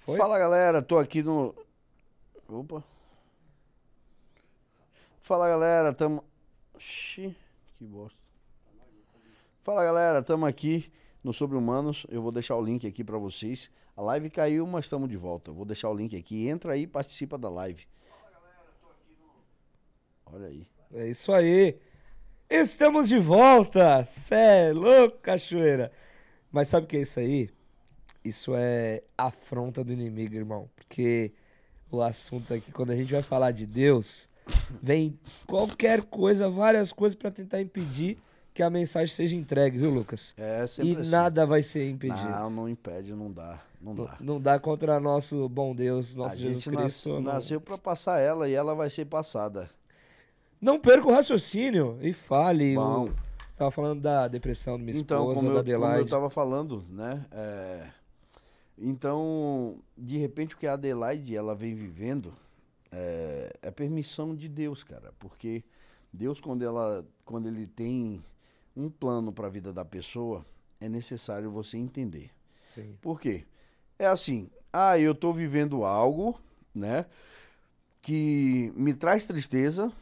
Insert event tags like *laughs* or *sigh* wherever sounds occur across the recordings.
Foi? Fala galera, tô aqui no. Opa. Fala galera, tamo. Xi, que bosta. Fala galera, tamo aqui no Sobre Humanos. Eu vou deixar o link aqui pra vocês. A live caiu, mas estamos de volta. Vou deixar o link aqui. Entra aí e participa da live. Olha aí. É isso aí. Estamos de volta. Cê é louco, cachoeira. Mas sabe o que é isso aí? Isso é afronta do inimigo, irmão. Porque o assunto aqui, quando a gente vai falar de Deus, vem qualquer coisa, várias coisas pra tentar impedir que a mensagem seja entregue, viu, Lucas? É sempre E assim. nada vai ser impedido. Não, não impede, não dá. Não Não, dá. não dá contra nosso bom Deus, A nosso Jesus gente nas- Cristo. não- nasceu pra passar ela e ela vai ser passada. Não perca o raciocínio e fale. Bom. O... Tava falando da depressão de minha Então, esposa, como da eu, como eu Adelaide. tava falando, né? é, Então, de repente, o que a Adelaide ela vem vivendo é, é permissão de Deus, cara. Porque Deus, quando, ela, quando ele tem um plano para a vida da pessoa, é necessário você entender. Sim. Por quê? É assim, ah, eu tô vivendo algo, né, que me traz tristeza,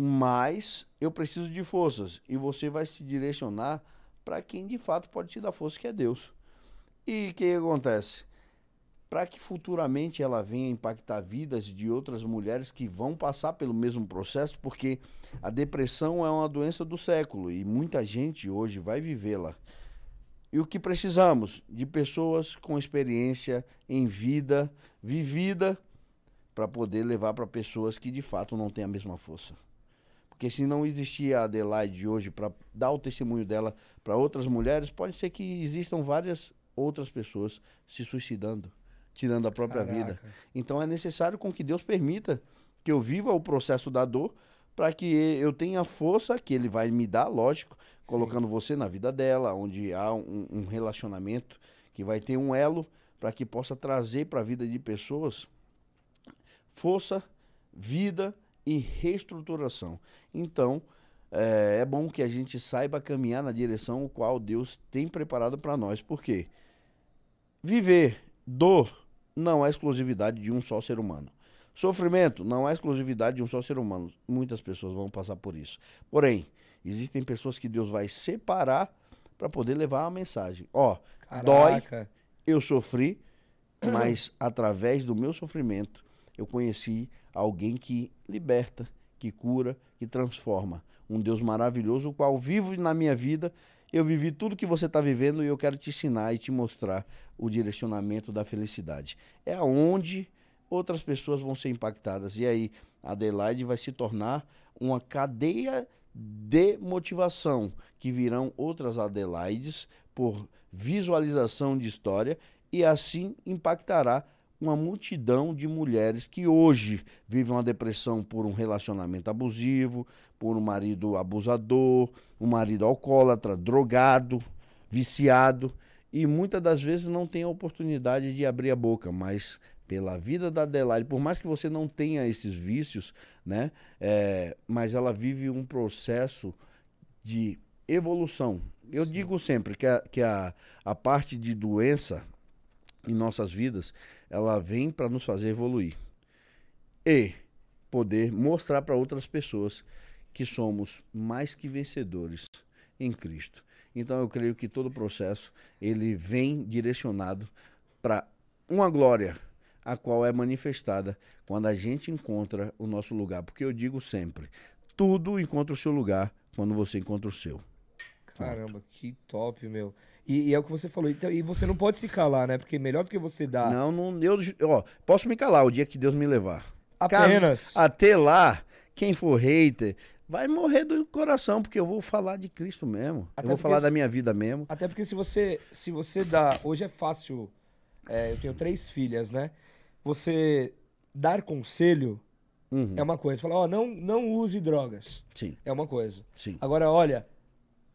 mas eu preciso de forças e você vai se direcionar para quem de fato pode te dar força, que é Deus. E o que acontece? Para que futuramente ela venha impactar vidas de outras mulheres que vão passar pelo mesmo processo, porque a depressão é uma doença do século e muita gente hoje vai vivê-la. E o que precisamos? De pessoas com experiência em vida vivida para poder levar para pessoas que de fato não têm a mesma força. Porque se não existir a Adelaide hoje para dar o testemunho dela para outras mulheres, pode ser que existam várias outras pessoas se suicidando, tirando a própria vida. Caraca. Então é necessário com que Deus permita que eu viva o processo da dor para que eu tenha a força que Ele vai me dar, lógico, colocando você na vida dela, onde há um, um relacionamento que vai ter um elo para que possa trazer para a vida de pessoas força, vida e reestruturação. Então, é, é bom que a gente saiba caminhar na direção o qual Deus tem preparado para nós. Por quê? Viver dor não é exclusividade de um só ser humano. Sofrimento não é exclusividade de um só ser humano. Muitas pessoas vão passar por isso. Porém, existem pessoas que Deus vai separar para poder levar a mensagem. Ó, dói, Caraca. eu sofri, mas através do meu sofrimento eu conheci alguém que liberta, que cura, que transforma. Um Deus maravilhoso, o qual vivo na minha vida. Eu vivi tudo que você está vivendo e eu quero te ensinar e te mostrar o direcionamento da felicidade. É aonde outras pessoas vão ser impactadas. E aí, Adelaide vai se tornar uma cadeia de motivação, que virão outras Adelaides por visualização de história e assim impactará uma multidão de mulheres que hoje vivem uma depressão por um relacionamento abusivo, por um marido abusador, um marido alcoólatra, drogado, viciado e muitas das vezes não tem a oportunidade de abrir a boca, mas pela vida da Adelaide, por mais que você não tenha esses vícios, né? é, mas ela vive um processo de evolução. Eu digo sempre que, a, que a, a parte de doença em nossas vidas, ela vem para nos fazer evoluir e poder mostrar para outras pessoas que somos mais que vencedores em Cristo. Então eu creio que todo o processo ele vem direcionado para uma glória a qual é manifestada quando a gente encontra o nosso lugar, porque eu digo sempre, tudo encontra o seu lugar quando você encontra o seu. Caramba, que top, meu. E, e é o que você falou. Então, e você não pode se calar, né? Porque melhor do que você dar Não, não, eu, ó, posso me calar o dia que Deus me levar. Caso- apenas. até lá, quem for hater vai morrer do coração, porque eu vou falar de Cristo mesmo. Até eu vou falar se- da minha vida mesmo. Até porque se você, se você dá. Hoje é fácil. é, eu tenho três filhas, né? Você dar conselho Uhum. é uma coisa. Falar, ó, não, não use drogas. Sim, É uma coisa. sim. Agora, olha,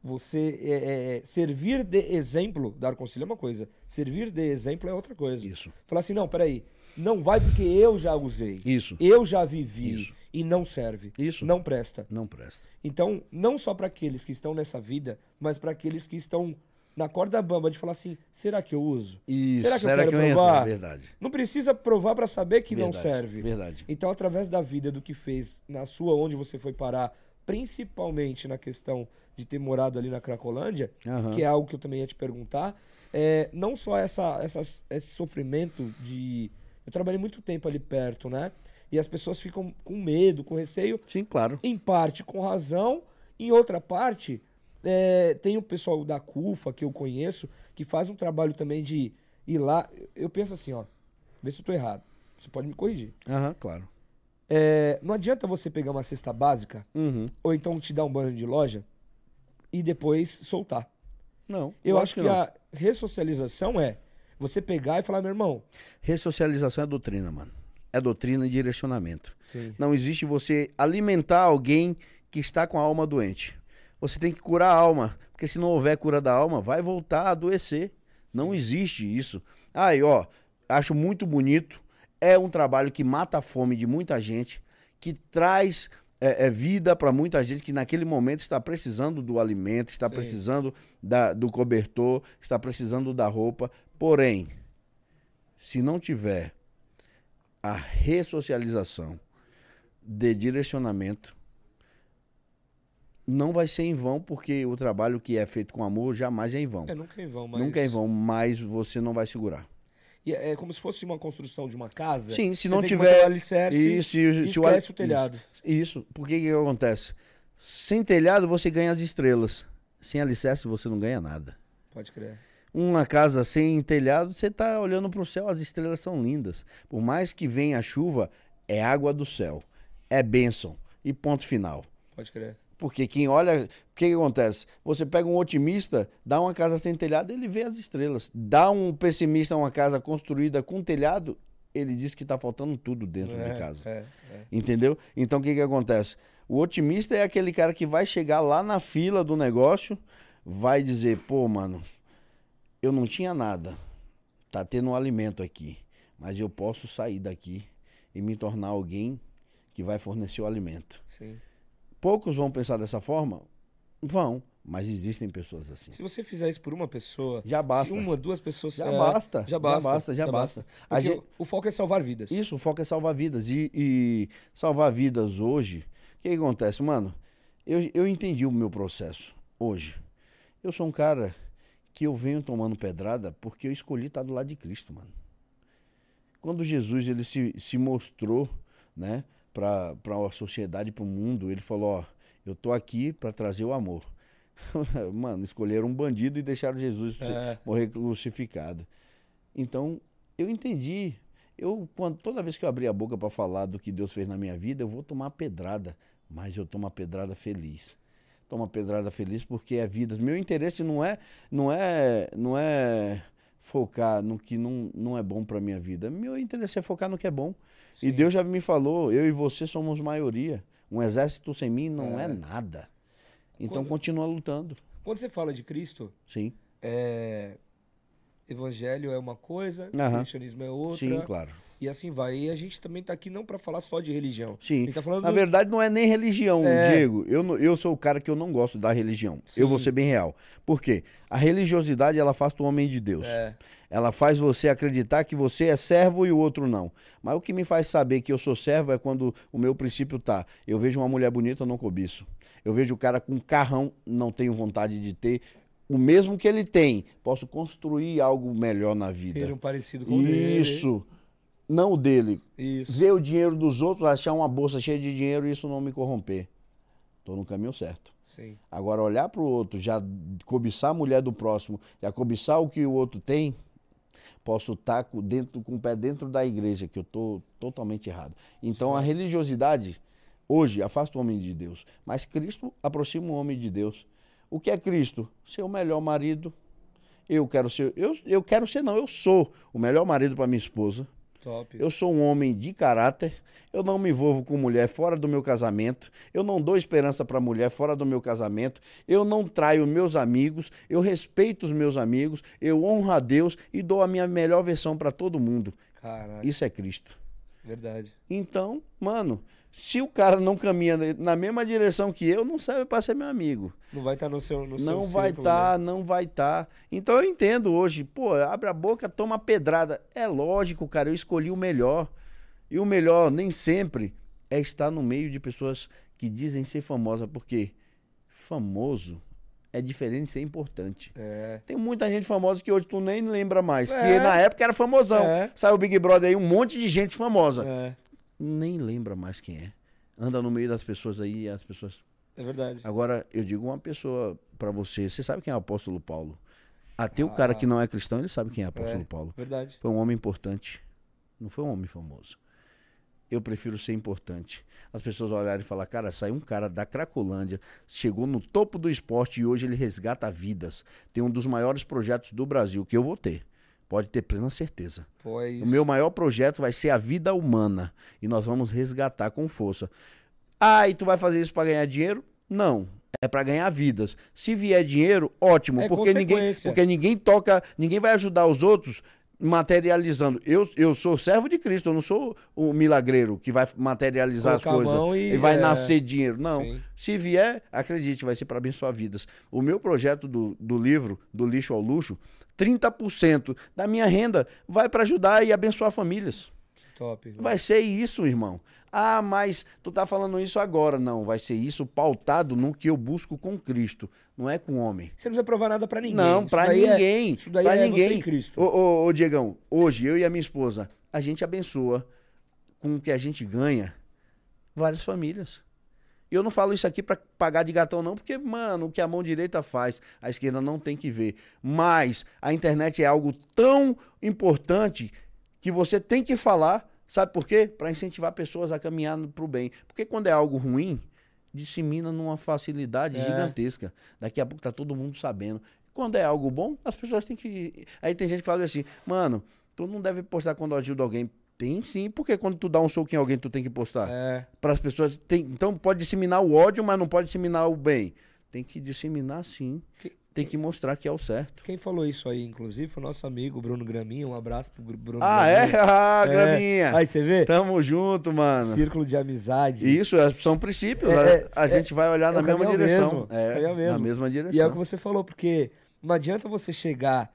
você é, é, servir de exemplo, dar conselho é uma coisa. Servir de exemplo é outra coisa. Isso. Falar assim, não, peraí. Não vai porque eu já usei. Isso. Eu já vivi. Isso. E não serve. Isso. Não presta. Não presta. Então, não só para aqueles que estão nessa vida, mas para aqueles que estão na corda bamba de falar assim, será que eu uso? Isso, Será que eu quero entro? provar? Verdade. Não precisa provar pra saber que não verdade, serve. Verdade. Então, através da vida, do que fez na sua, onde você foi parar, principalmente na questão de ter morado ali na Cracolândia, Aham. que é algo que eu também ia te perguntar, é, não só essa, essas- esse sofrimento de. Eu trabalhei muito tempo ali perto, né? E as pessoas ficam com medo, com receio, Sim, claro. em parte com razão, em outra parte, é, tem o pessoal da CUFA que eu conheço, que faz um trabalho também de ir lá. Eu penso assim, ó, vê se eu tô errado. Você pode me corrigir. Aham, claro. É, não adianta você pegar uma cesta básica, Uhum. ou então te dar um banho de loja, e depois soltar. Não. Eu acho que, não. a ressocialização é você pegar e falar, meu irmão. Ressocialização é doutrina, mano. É doutrina e direcionamento. Sim. Não existe você alimentar alguém que está com a alma doente. Você tem que curar a alma, porque se não houver cura da alma, vai voltar a adoecer. Não existe isso. Aí, ó, acho muito bonito. É um trabalho que mata a fome de muita gente, que traz é, é, vida para muita gente que naquele momento está precisando do alimento, está Sim. precisando da- do cobertor, está precisando da roupa. Porém, se não tiver a ressocialização de direcionamento, não vai ser em vão, porque o trabalho que é feito com amor jamais é em vão. É, nunca é em vão, mas. Nunca é em vão, mas você não vai segurar. E é como se fosse uma construção de uma casa. Sim, se não tiver- alicerce Isso, e se, se o esquece o telhado. Isso, isso. porque que, que acontece? Sem telhado você ganha as estrelas. Sem alicerce você não ganha nada. Pode crer. Uma casa sem telhado, você tá olhando para o céu, as estrelas são lindas. Por mais que venha a chuva, é água do céu. É bênção. E ponto final. Pode crer. Porque quem olha, o que, que acontece? Você pega um otimista, dá uma casa sem telhado, ele vê as estrelas. Dá um pessimista uma casa construída com telhado, ele diz que está faltando tudo dentro É, de casa. É, é. Entendeu? Então o que, que acontece? O otimista é aquele cara que vai chegar lá na fila do negócio, vai dizer, pô, mano, eu não tinha nada. Tá tendo um alimento aqui. Mas eu posso sair daqui e me tornar alguém que vai fornecer o alimento. Sim. Poucos vão pensar dessa forma? Vão, mas existem pessoas assim. Se você fizer isso por uma pessoa, Já basta. se uma, duas pessoas. Já é, basta, Já basta. já basta, já basta. A Porque gente- o, o foco é salvar vidas. Isso, o foco é salvar vidas. E, e salvar vidas hoje, o que, que acontece, mano? Eu, eu entendi o meu processo hoje. Eu sou um cara que eu venho tomando pedrada porque eu escolhi estar do lado de Cristo, mano. Quando Jesus ele se, se mostrou, né, para a sociedade, para o mundo, ele falou: Ó, eu tô aqui para trazer o amor. *laughs* mano, escolheram um bandido e deixaram Jesus É. morrer crucificado. Então, eu entendi. Eu, quando, toda vez que eu abrir a boca para falar do que Deus fez na minha vida, eu vou tomar pedrada. Mas eu tomo uma pedrada feliz. Tomo uma pedrada feliz porque é vida. Meu interesse não é, não é, não é focar no que não, não é bom para minha vida. Meu interesse é focar no que é bom. E Sim. Deus já me falou, eu e você somos maioria. Um exército sem mim não é, É. nada. Então Quando- continua lutando. Quando você fala de Cristo, Sim. é, evangelho é uma coisa, Aham. cristianismo é outra. Sim, claro. E assim vai. E a gente também tá aqui não pra falar só de religião. A Sim. tá falando Na do- verdade, não é nem religião, É. Diego. Eu, eu sou o cara que eu não gosto da religião. Eu vou Sim. ser bem real. Por quê? A religiosidade, ela faz o homem de Deus. É, Ela faz você acreditar que você é servo e o outro não. Mas o que me faz saber que eu sou servo é quando o meu princípio tá. Eu vejo uma mulher bonita, eu não cobiço. Eu vejo o cara com um carrão, não tenho vontade de ter. O mesmo que ele tem, posso construir algo melhor na vida. seja um parecido com o dele. Não o dele. Isso. Ver o dinheiro dos outros, achar uma bolsa cheia de dinheiro e isso não me corromper. Tô no caminho certo. Sim. Agora, olhar para o outro, já cobiçar a mulher do próximo, já cobiçar o que o outro tem, posso estar com, dentro, com o pé dentro da igreja, que eu estou totalmente errado. Então, a religiosidade, hoje, afasta o homem de Deus. Mas Cristo aproxima o homem de Deus. O que é Cristo? Ser o melhor marido. Eu quero ser, eu, eu quero ser, não, eu sou o melhor marido para minha esposa. Top. Eu sou um homem de caráter. Eu não me envolvo com mulher fora do meu casamento. Eu não dou esperança para mulher fora do meu casamento. Eu não traio meus amigos. Eu respeito os meus amigos. Eu honro a Deus e dou a minha melhor versão para todo mundo. Caralho. Isso é Cristo. Verdade. Então, mano, se o cara não caminha na mesma direção que eu, não serve para ser meu amigo. Não vai estar no seu no Não seu vai estar, né? não vai estar. Então eu entendo hoje, pô, abre a boca, toma pedrada. É lógico, cara, eu escolhi o melhor. E o melhor, nem sempre, é estar no meio de pessoas que dizem ser famosas, porque famoso é diferente de ser importante. É. Tem muita gente famosa que hoje tu nem lembra mais. É. Que na época era famosão. É. Saiu o Big Brother aí, um monte de gente famosa. É, Nem lembra mais quem é. Anda no meio das pessoas aí e as pessoas. é verdade. Agora, eu digo uma pessoa pra você. Você sabe quem é o apóstolo Paulo? Até o Ah. cara que não é cristão, ele sabe quem é o apóstolo É. Paulo. Verdade. Foi um homem importante. Não foi um homem famoso. Eu prefiro ser importante. As pessoas olharem e falar, cara, saiu um cara da Cracolândia, chegou no topo do esporte e hoje ele resgata vidas. Tem um dos maiores projetos do Brasil que eu vou ter. Pode ter plena certeza. Isso. O meu maior projeto vai ser a vida humana. E nós vamos resgatar com força. Ah, e tu vai fazer isso para ganhar dinheiro? Não. É para ganhar vidas. Se vier dinheiro, ótimo. É porque, ninguém, porque ninguém toca, ninguém vai ajudar os outros materializando. Eu, eu sou servo de Cristo, eu não sou o milagreiro que vai materializar as coisas e, e, vai é, nascer dinheiro. Não. sim. Se vier, acredite, vai ser para abençoar vidas. O meu projeto do, do livro, do lixo ao luxo, 30% da minha renda vai para ajudar e abençoar famílias. Top. velho. Vai ser isso, irmão. Ah, mas tu tá falando isso agora. Não, vai ser isso pautado no que eu busco com Cristo, não é com homem. Você não precisa provar nada pra ninguém. Não, daí é- ninguém. isso daí pra é ninguém. Cristo. Ô, ô, ô, Diegão, hoje eu e a minha esposa, a gente abençoa com o que a gente ganha várias famílias. E eu não falo isso aqui pra pagar de gatão, não, porque, mano, o que a mão direita faz, a esquerda não tem que ver. Mas a internet é algo tão importante que você tem que falar, sabe por quê? Pra incentivar pessoas a caminhar pro bem. Porque quando é algo ruim, dissemina numa facilidade É. gigantesca. Daqui a pouco tá todo mundo sabendo. Quando é algo bom, as pessoas têm que. Aí tem gente que fala assim, mano, tu não deve postar quando ajuda alguém. Tem sim, porque quando tu dá um soco em alguém, tu tem que postar. É, Para as pessoas. Tem... Então pode disseminar o ódio, mas não pode disseminar o bem. Tem que disseminar sim. Que- Tem que mostrar que é o certo. quem falou isso aí, inclusive, foi o nosso amigo Bruno Graminha. Um abraço pro Bruno Ah, é? Graminha. Ah, É. Graminha. Aí você vê? Tamo junto, mano. Círculo de amizade. Isso, é- são princípios. É, a- é, a é- gente vai olhar é na mesma direção. mesmo, É, caminho na mesmo. mesma E é direção. o que você falou, porque não adianta você chegar,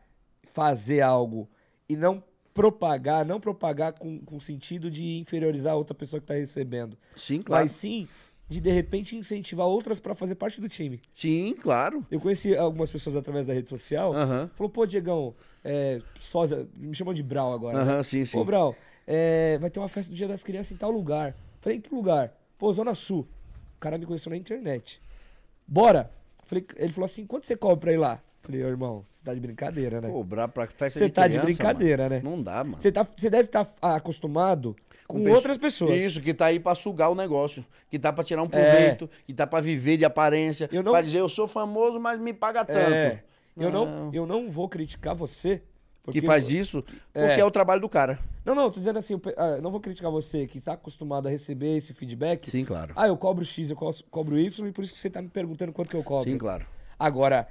fazer algo e não propagar, não propagar com, com sentido de inferiorizar a outra pessoa que tá recebendo. Sim, claro. Mas sim de de repente incentivar outras pra fazer parte do time. Sim, claro. Eu conheci algumas pessoas através da rede social. Falou, pô, Diegão, é, sósia, me chamam de Brau agora. né? Aham, sim, sim. Ô, Brau, é, vai ter uma festa do Dia das Crianças em tal lugar. Falei, em que lugar? Pô, Zona Sul. O cara me conheceu na internet. Bora. Falei, ele falou assim, quanto você cobra pra ir lá? Falei, ô irmão, você tá de brincadeira, né? Cobrar pra festa Você de tá de brincadeira, mano. né? Não dá, mano. Você, tá, você deve estar acostumado com, pesso- outras pessoas. Isso, que tá aí pra sugar o negócio. Que tá pra tirar um proveito. Que tá pra viver de aparência. Eu não- Pra dizer, eu sou famoso, mas me paga tanto. É, eu, não, Não. eu não vou criticar você. porque Que faz isso É. porque é o trabalho do cara. Não, não, tô dizendo assim, ah, não vou criticar você que tá acostumado a receber esse feedback. Sim, claro. Ah, eu cobro X, eu cobro Y, e por isso que você tá me perguntando quanto que eu cobro. Sim, claro. Agora,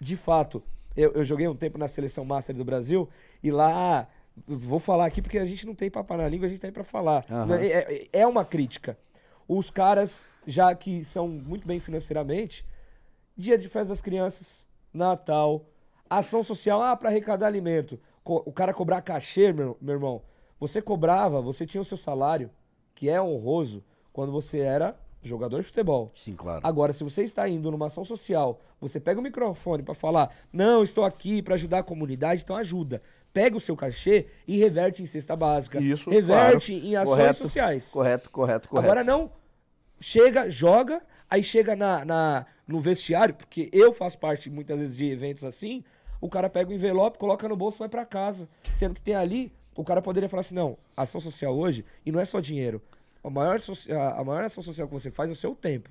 de fato, eu, eu joguei um tempo na seleção master do Brasil e lá. Vou falar aqui porque a gente não tem papo na língua, a gente tá aí pra falar. Aham. É, é- uma crítica. Os caras, já que são muito bem financeiramente, dia de festa das crianças, Natal, ação social, ah, pra arrecadar alimento. O cara cobrar cachê, meu, meu irmão. Você cobrava, você tinha o seu salário, que é honroso, quando você era jogador de futebol. Sim, claro. Agora, se você está indo numa ação social, você pega o microfone pra falar, não, estou aqui pra ajudar a comunidade, então ajuda. Pega o seu cachê e reverte em cesta básica. Isso, reverte claro. em ações Correto, sociais. Correto, correto, correto. Agora não chega, joga, aí chega na, na- no vestiário, porque eu faço parte muitas vezes de eventos assim, o cara pega o envelope, coloca no bolso e vai pra casa. Sendo que tem ali, o cara poderia falar assim, não, ação social hoje, e não é só dinheiro. A maior, a maior ação social que você faz é o seu tempo.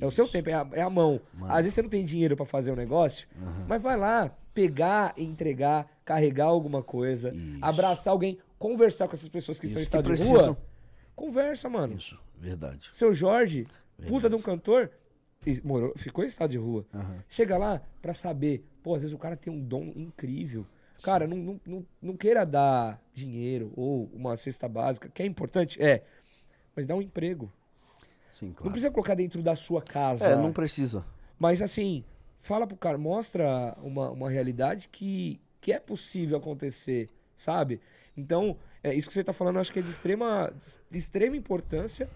É o seu tempo, é a, é a mão. Às vezes você não tem dinheiro pra fazer o negócio, mas vai lá, pegar, entregar, carregar alguma coisa, Isso. abraçar alguém, conversar com essas pessoas que estão em Isso, estado de rua. Conversa, mano. Isso, verdade. Seu Jorge, puta de um cantor, morou, ficou em estado de rua. Aham. Chega lá pra saber, pô, às vezes o cara tem um dom incrível. Cara, não, não, não, não queira dar dinheiro ou uma cesta básica, que é importante, é. Mas dá um emprego. Sim, Não claro. precisa colocar dentro da sua casa. É, não precisa. Mas assim, fala pro cara, mostra uma, uma realidade que, que é possível acontecer, sabe? Então, é, isso que você tá falando, acho que é de extrema, de extrema importância.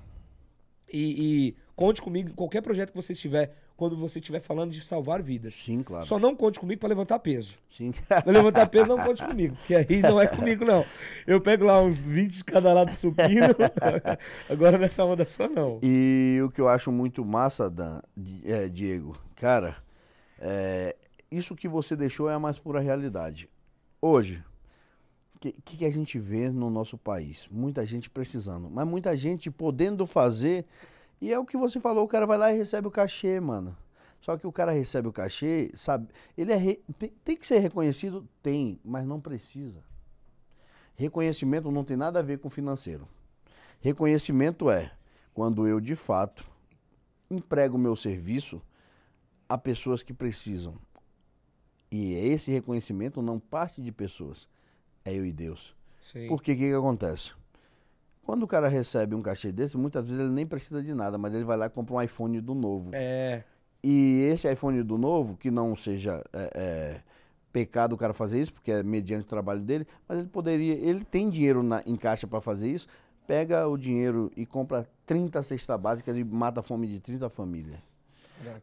E, e conte comigo em qualquer projeto que você estiver, quando você estiver falando de salvar vidas. Sim, claro. Só não conte comigo pra levantar peso. Sim. Pra levantar peso, não conte comigo, porque aí não é comigo, não. Eu pego lá uns 20 de cada lado do supino, *laughs* agora nessa onda só não. E o que eu acho muito massa, Dan, é, Diego, cara, é, isso que você deixou é a mais pura realidade. Hoje, o que, que que a gente vê no nosso país? Muita gente precisando, mas muita gente podendo fazer. E é o que você falou, o cara vai lá e recebe o cachê, mano. Só que o cara recebe o cachê, sabe? Ele é re- tem, tem que ser reconhecido? Tem, mas não precisa. Reconhecimento não tem nada a ver com financeiro. Reconhecimento é quando eu, de fato, emprego o meu serviço a pessoas que precisam. E esse reconhecimento não parte de pessoas, é eu e Deus. Sim. Porque o que, que acontece? Quando o cara recebe um cachê desse, muitas vezes ele nem precisa de nada, mas ele vai lá e compra um iPhone do novo. É, E esse iPhone do novo, que não seja é, é, pecado o cara fazer isso, porque é mediante o trabalho dele, mas ele poderia, ele tem dinheiro na- em caixa para fazer isso, pega o dinheiro e compra 30 cestas básicas e mata a fome de 30 famílias.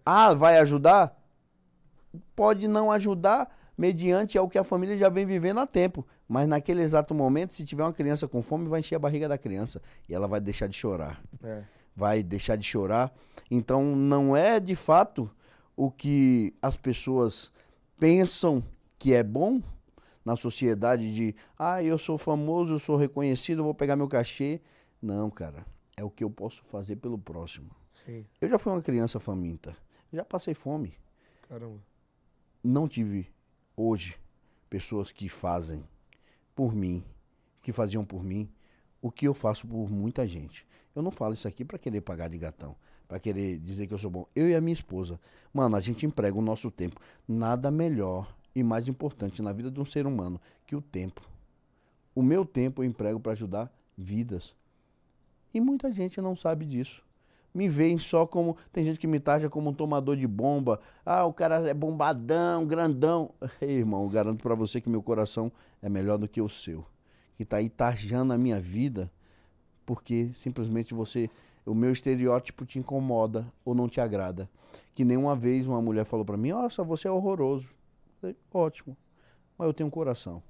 Ah, vai ajudar? Pode não ajudar mediante ao que a família já vem vivendo há tempo. Mas naquele exato momento, se tiver uma criança com fome, vai encher a barriga da criança. E ela vai deixar de chorar é. vai deixar de chorar. Então não é de fato o que as pessoas pensam que é bom na sociedade de, ah, eu sou famoso, eu sou reconhecido, eu vou pegar meu cachê. Não, cara, é o que eu posso fazer pelo próximo. Sim, Eu já fui uma criança faminta, eu já passei fome. caramba. Não tive hoje pessoas que fazem por mim, que faziam por mim o que eu faço por muita gente. Eu não falo isso aqui para querer pagar de gatão, para querer dizer que eu sou bom. Eu e a minha esposa, mano, a gente emprega o nosso tempo. Nada melhor e mais importante na vida de um ser humano que o tempo. O meu tempo eu emprego para ajudar vidas. E muita gente não sabe disso. Me veem só como. Tem gente que me taxa como um tomador de bomba. Ah, o cara é bombadão, grandão. *laughs* Ei, irmão, garanto pra você que meu coração é melhor do que o seu. Que tá aí tarjando a minha vida porque simplesmente você. O meu estereótipo te incomoda ou não te agrada. Que nenhuma vez uma mulher falou pra mim: Nossa, você é horroroso. Falei, Ótimo. Mas eu tenho um coração.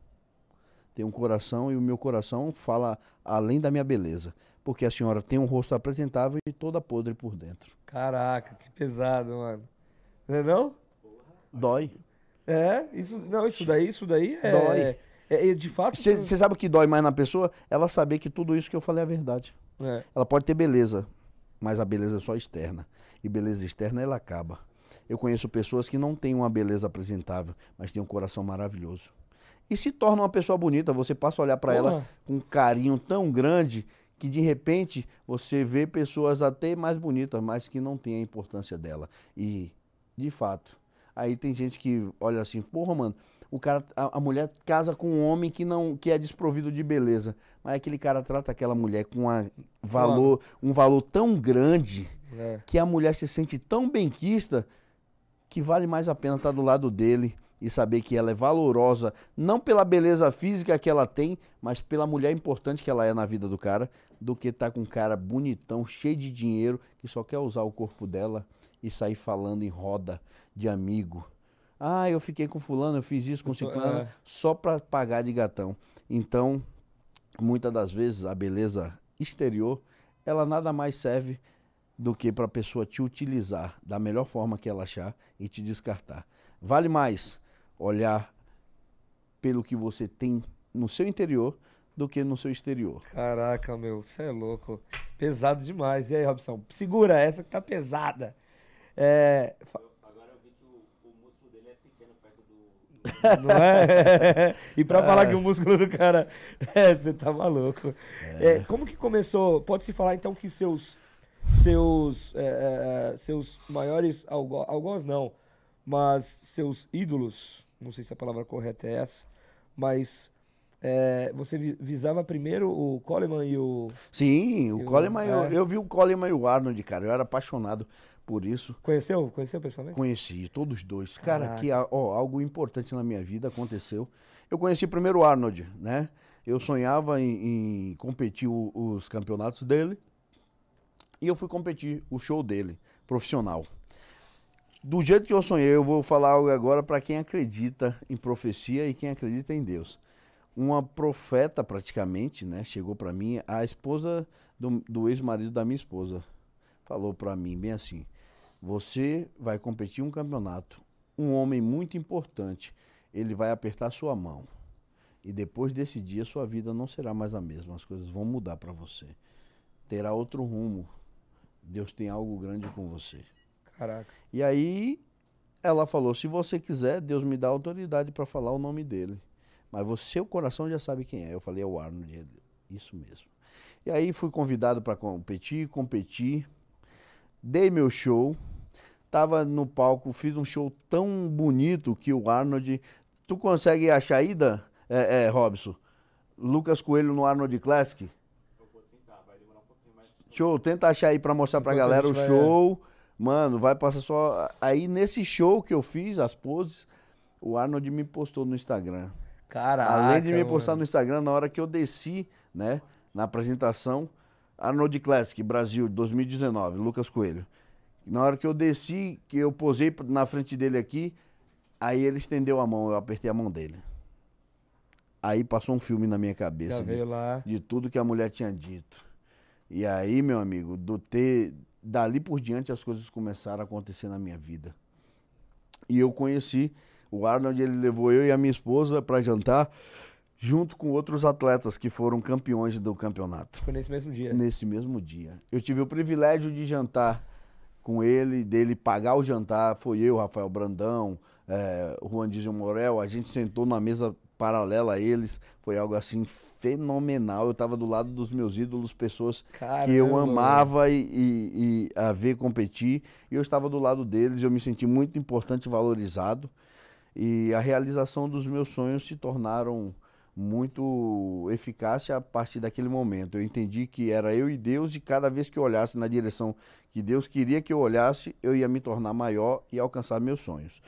Tenho um coração e o meu coração fala além da minha beleza. Porque a senhora tem um rosto apresentável e toda podre por dentro. Caraca, que pesado, mano. Não é não? Dói. É, isso, não, isso daí, isso daí é, Dói. é, é de fato. Você sabe o que dói mais na pessoa? Ela saber que tudo isso que eu falei é verdade. É, Ela pode ter beleza, mas a beleza é só externa. E beleza externa ela acaba. Eu conheço pessoas que não têm uma beleza apresentável, mas têm um coração maravilhoso. E se torna uma pessoa bonita, você passa a olhar para ela com um carinho tão grande que de repente você vê pessoas até mais bonitas, mas que não tem a importância dela. E, de fato, aí tem gente que olha assim, porra, mano, o cara, a, a mulher casa com um homem que não que é desprovido de beleza, mas aquele cara trata aquela mulher com uma valor, um valor tão grande é. que a mulher se sente tão benquista que vale mais a pena estar do lado dele e saber que ela é valorosa, não pela beleza física que ela tem, mas pela mulher importante que ela é na vida do cara, do que estar com um cara bonitão, cheio de dinheiro, que só quer usar o corpo dela e sair falando em roda de amigo. Ah, eu fiquei com fulano, eu fiz isso com ciclano, é. só pra pagar de gatão. Então, muitas das vezes a beleza exterior, ela nada mais serve do que para a pessoa te utilizar da melhor forma que ela achar e te descartar. Vale mais olhar pelo que você tem no seu interior do que no seu exterior. Caraca, meu, você é louco. Pesado demais. E aí, Robson? Segura essa que tá pesada. É. Agora eu vi que o, o músculo dele é pequeno perto do. Não é? *laughs* e pra falar que o músculo do cara. *laughs* É, você tá maluco. É, como que começou? Pode-se falar então que seus. Seus. é, é, seus maiores algo, algoz não. Mas seus ídolos. Não sei se a palavra correta é essa. mas é, você vi- visava primeiro o Coleman e o. Sim, o o- Coleman, eu, é. eu vi o Coleman e o Arnold, cara. Eu era apaixonado por isso. Conheceu? Conheceu pessoalmente? Conheci todos dois. Cara, Caraca. que a- ó, algo importante na minha vida aconteceu. Eu conheci primeiro o Arnold, né? Eu sonhava em, em competir o- os campeonatos dele. E eu fui competir o show dele, profissional. Do jeito que eu sonhei, eu vou falar algo agora para quem acredita em profecia e quem acredita em Deus. Uma profeta, praticamente, né? Chegou para mim, a esposa do, do ex-marido da minha esposa. Falou para mim, bem assim: Você vai competir um campeonato. Um homem muito importante. Ele vai apertar sua mão. E depois desse dia, sua vida não será mais a mesma. As coisas vão mudar para você. Terá outro rumo. Deus tem algo grande com você. Caraca. E aí ela falou: se você quiser, Deus me dá autoridade para falar o nome dele. Mas você, seu coração já sabe quem é. Eu falei: é o Arnold. Ele, Isso mesmo. E aí fui convidado para competir, competi, dei meu show, tava no palco, fiz um show tão bonito que o Arnold. Tu consegue achar aí, Dan? É, é, Robson? Lucas Coelho no Arnold Classic? Eu vou tentar, vai demorar um pouquinho mais. Show, tenta achar aí pra mostrar pra Enquanto a galera o vai- show. Mano, vai passar só. Aí nesse show que eu fiz, as poses, o Arnold me postou no Instagram. Caraca. Além de me postar mano. no Instagram, na hora que eu desci, né, na apresentação, Arnold Classic Brasil 2019, Lucas Coelho. Na hora que eu desci, que eu posei na frente dele aqui, aí ele estendeu a mão, eu apertei a mão dele. Aí passou um filme na minha cabeça. Já de- veio lá. de tudo que a mulher tinha dito. E aí, meu amigo, do ter dali por diante as coisas começaram a acontecer na minha vida. E eu conheci o Arnold, ele levou eu e a minha esposa para jantar junto com outros atletas que foram campeões do campeonato Foi nesse mesmo dia. nesse mesmo dia. Eu tive o privilégio de jantar com ele, dele pagar o jantar. Foi eu, Rafael Brandão, é, Juan Dízio Morel. A gente sentou na mesa paralela a eles. Foi algo assim fenomenal. Eu estava do lado dos meus ídolos, pessoas que eu Caramba, amava e, e- e a ver competir. E eu estava do lado deles. Eu me senti muito importante e valorizado. E a realização dos meus sonhos se tornaram muito eficazes a partir daquele momento. Eu entendi que era eu e Deus, e cada vez que eu olhasse na direção que Deus queria que eu olhasse, eu ia me tornar maior e alcançar meus sonhos.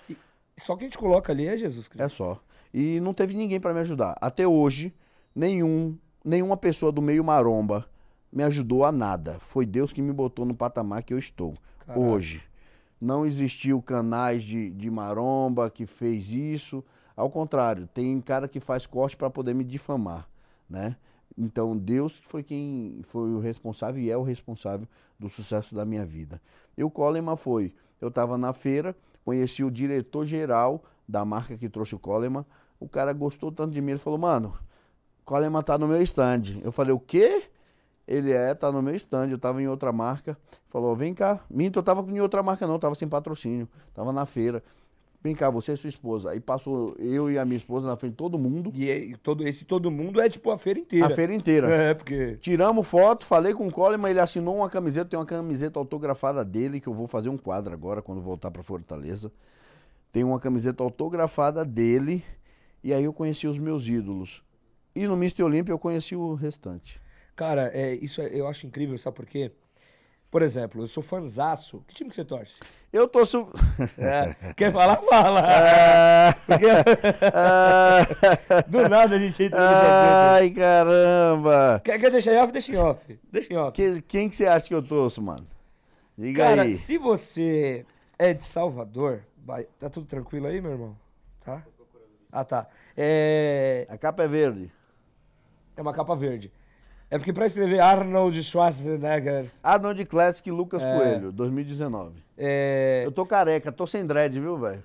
Só que a gente coloca ali é Jesus Cristo. É só. E não teve ninguém para me ajudar. Até hoje, nenhum, nenhuma pessoa do meio maromba me ajudou a nada. Foi Deus que me botou no patamar que eu estou Caraca. hoje. Não existiu canais de, de maromba que fez isso. Ao contrário, tem cara que faz corte para poder me difamar, né? Então Deus foi quem foi o responsável e é o responsável do sucesso da minha vida. E o Coleman foi. Eu estava na feira, conheci o diretor geral da marca que trouxe o Coleman. O cara gostou tanto de mim, ele falou: "Mano, Coleman tá no meu stand". Eu falei: "O quê?" Ele é, tá no meu stand, eu tava em outra marca. Falou, vem cá. Minto, eu tava em outra marca não, tava sem patrocínio. Tava na feira. Vem cá, você e sua esposa. Aí passou eu e a minha esposa na frente de todo mundo. E aí, todo, esse todo mundo é tipo a feira inteira. A feira inteira. É, porque. Tiramos foto, falei com o Coleman, ele assinou uma camiseta, tem uma camiseta autografada dele, que eu vou fazer um quadro agora, quando voltar pra Fortaleza. Tem uma camiseta autografada dele, e aí eu conheci os meus ídolos. E no Mr. Olímpia eu conheci o restante. Cara, é, isso é- eu acho incrível, sabe por quê? Por exemplo, eu sou fanzaço. Que time que você torce? Eu. Su... *laughs* É, quer falar? Fala. Ah, *laughs* Porque ah, *laughs* do nada a gente entra. Ai, caramba! Quer, quer deixar em off? Deixa em off. Deixa em off. Que- quem que você acha que eu torço, mano? Diga Cara, aí. se você é de Salvador, tá tudo tranquilo aí, meu irmão? Tá? Ah, tá. É, A capa é verde. É uma capa verde. É porque pra escrever Arnold Schwarzenegger, Arnold Classic Lucas É. Coelho, 2019. é, Eu tô careca, tô sem dread, viu, velho?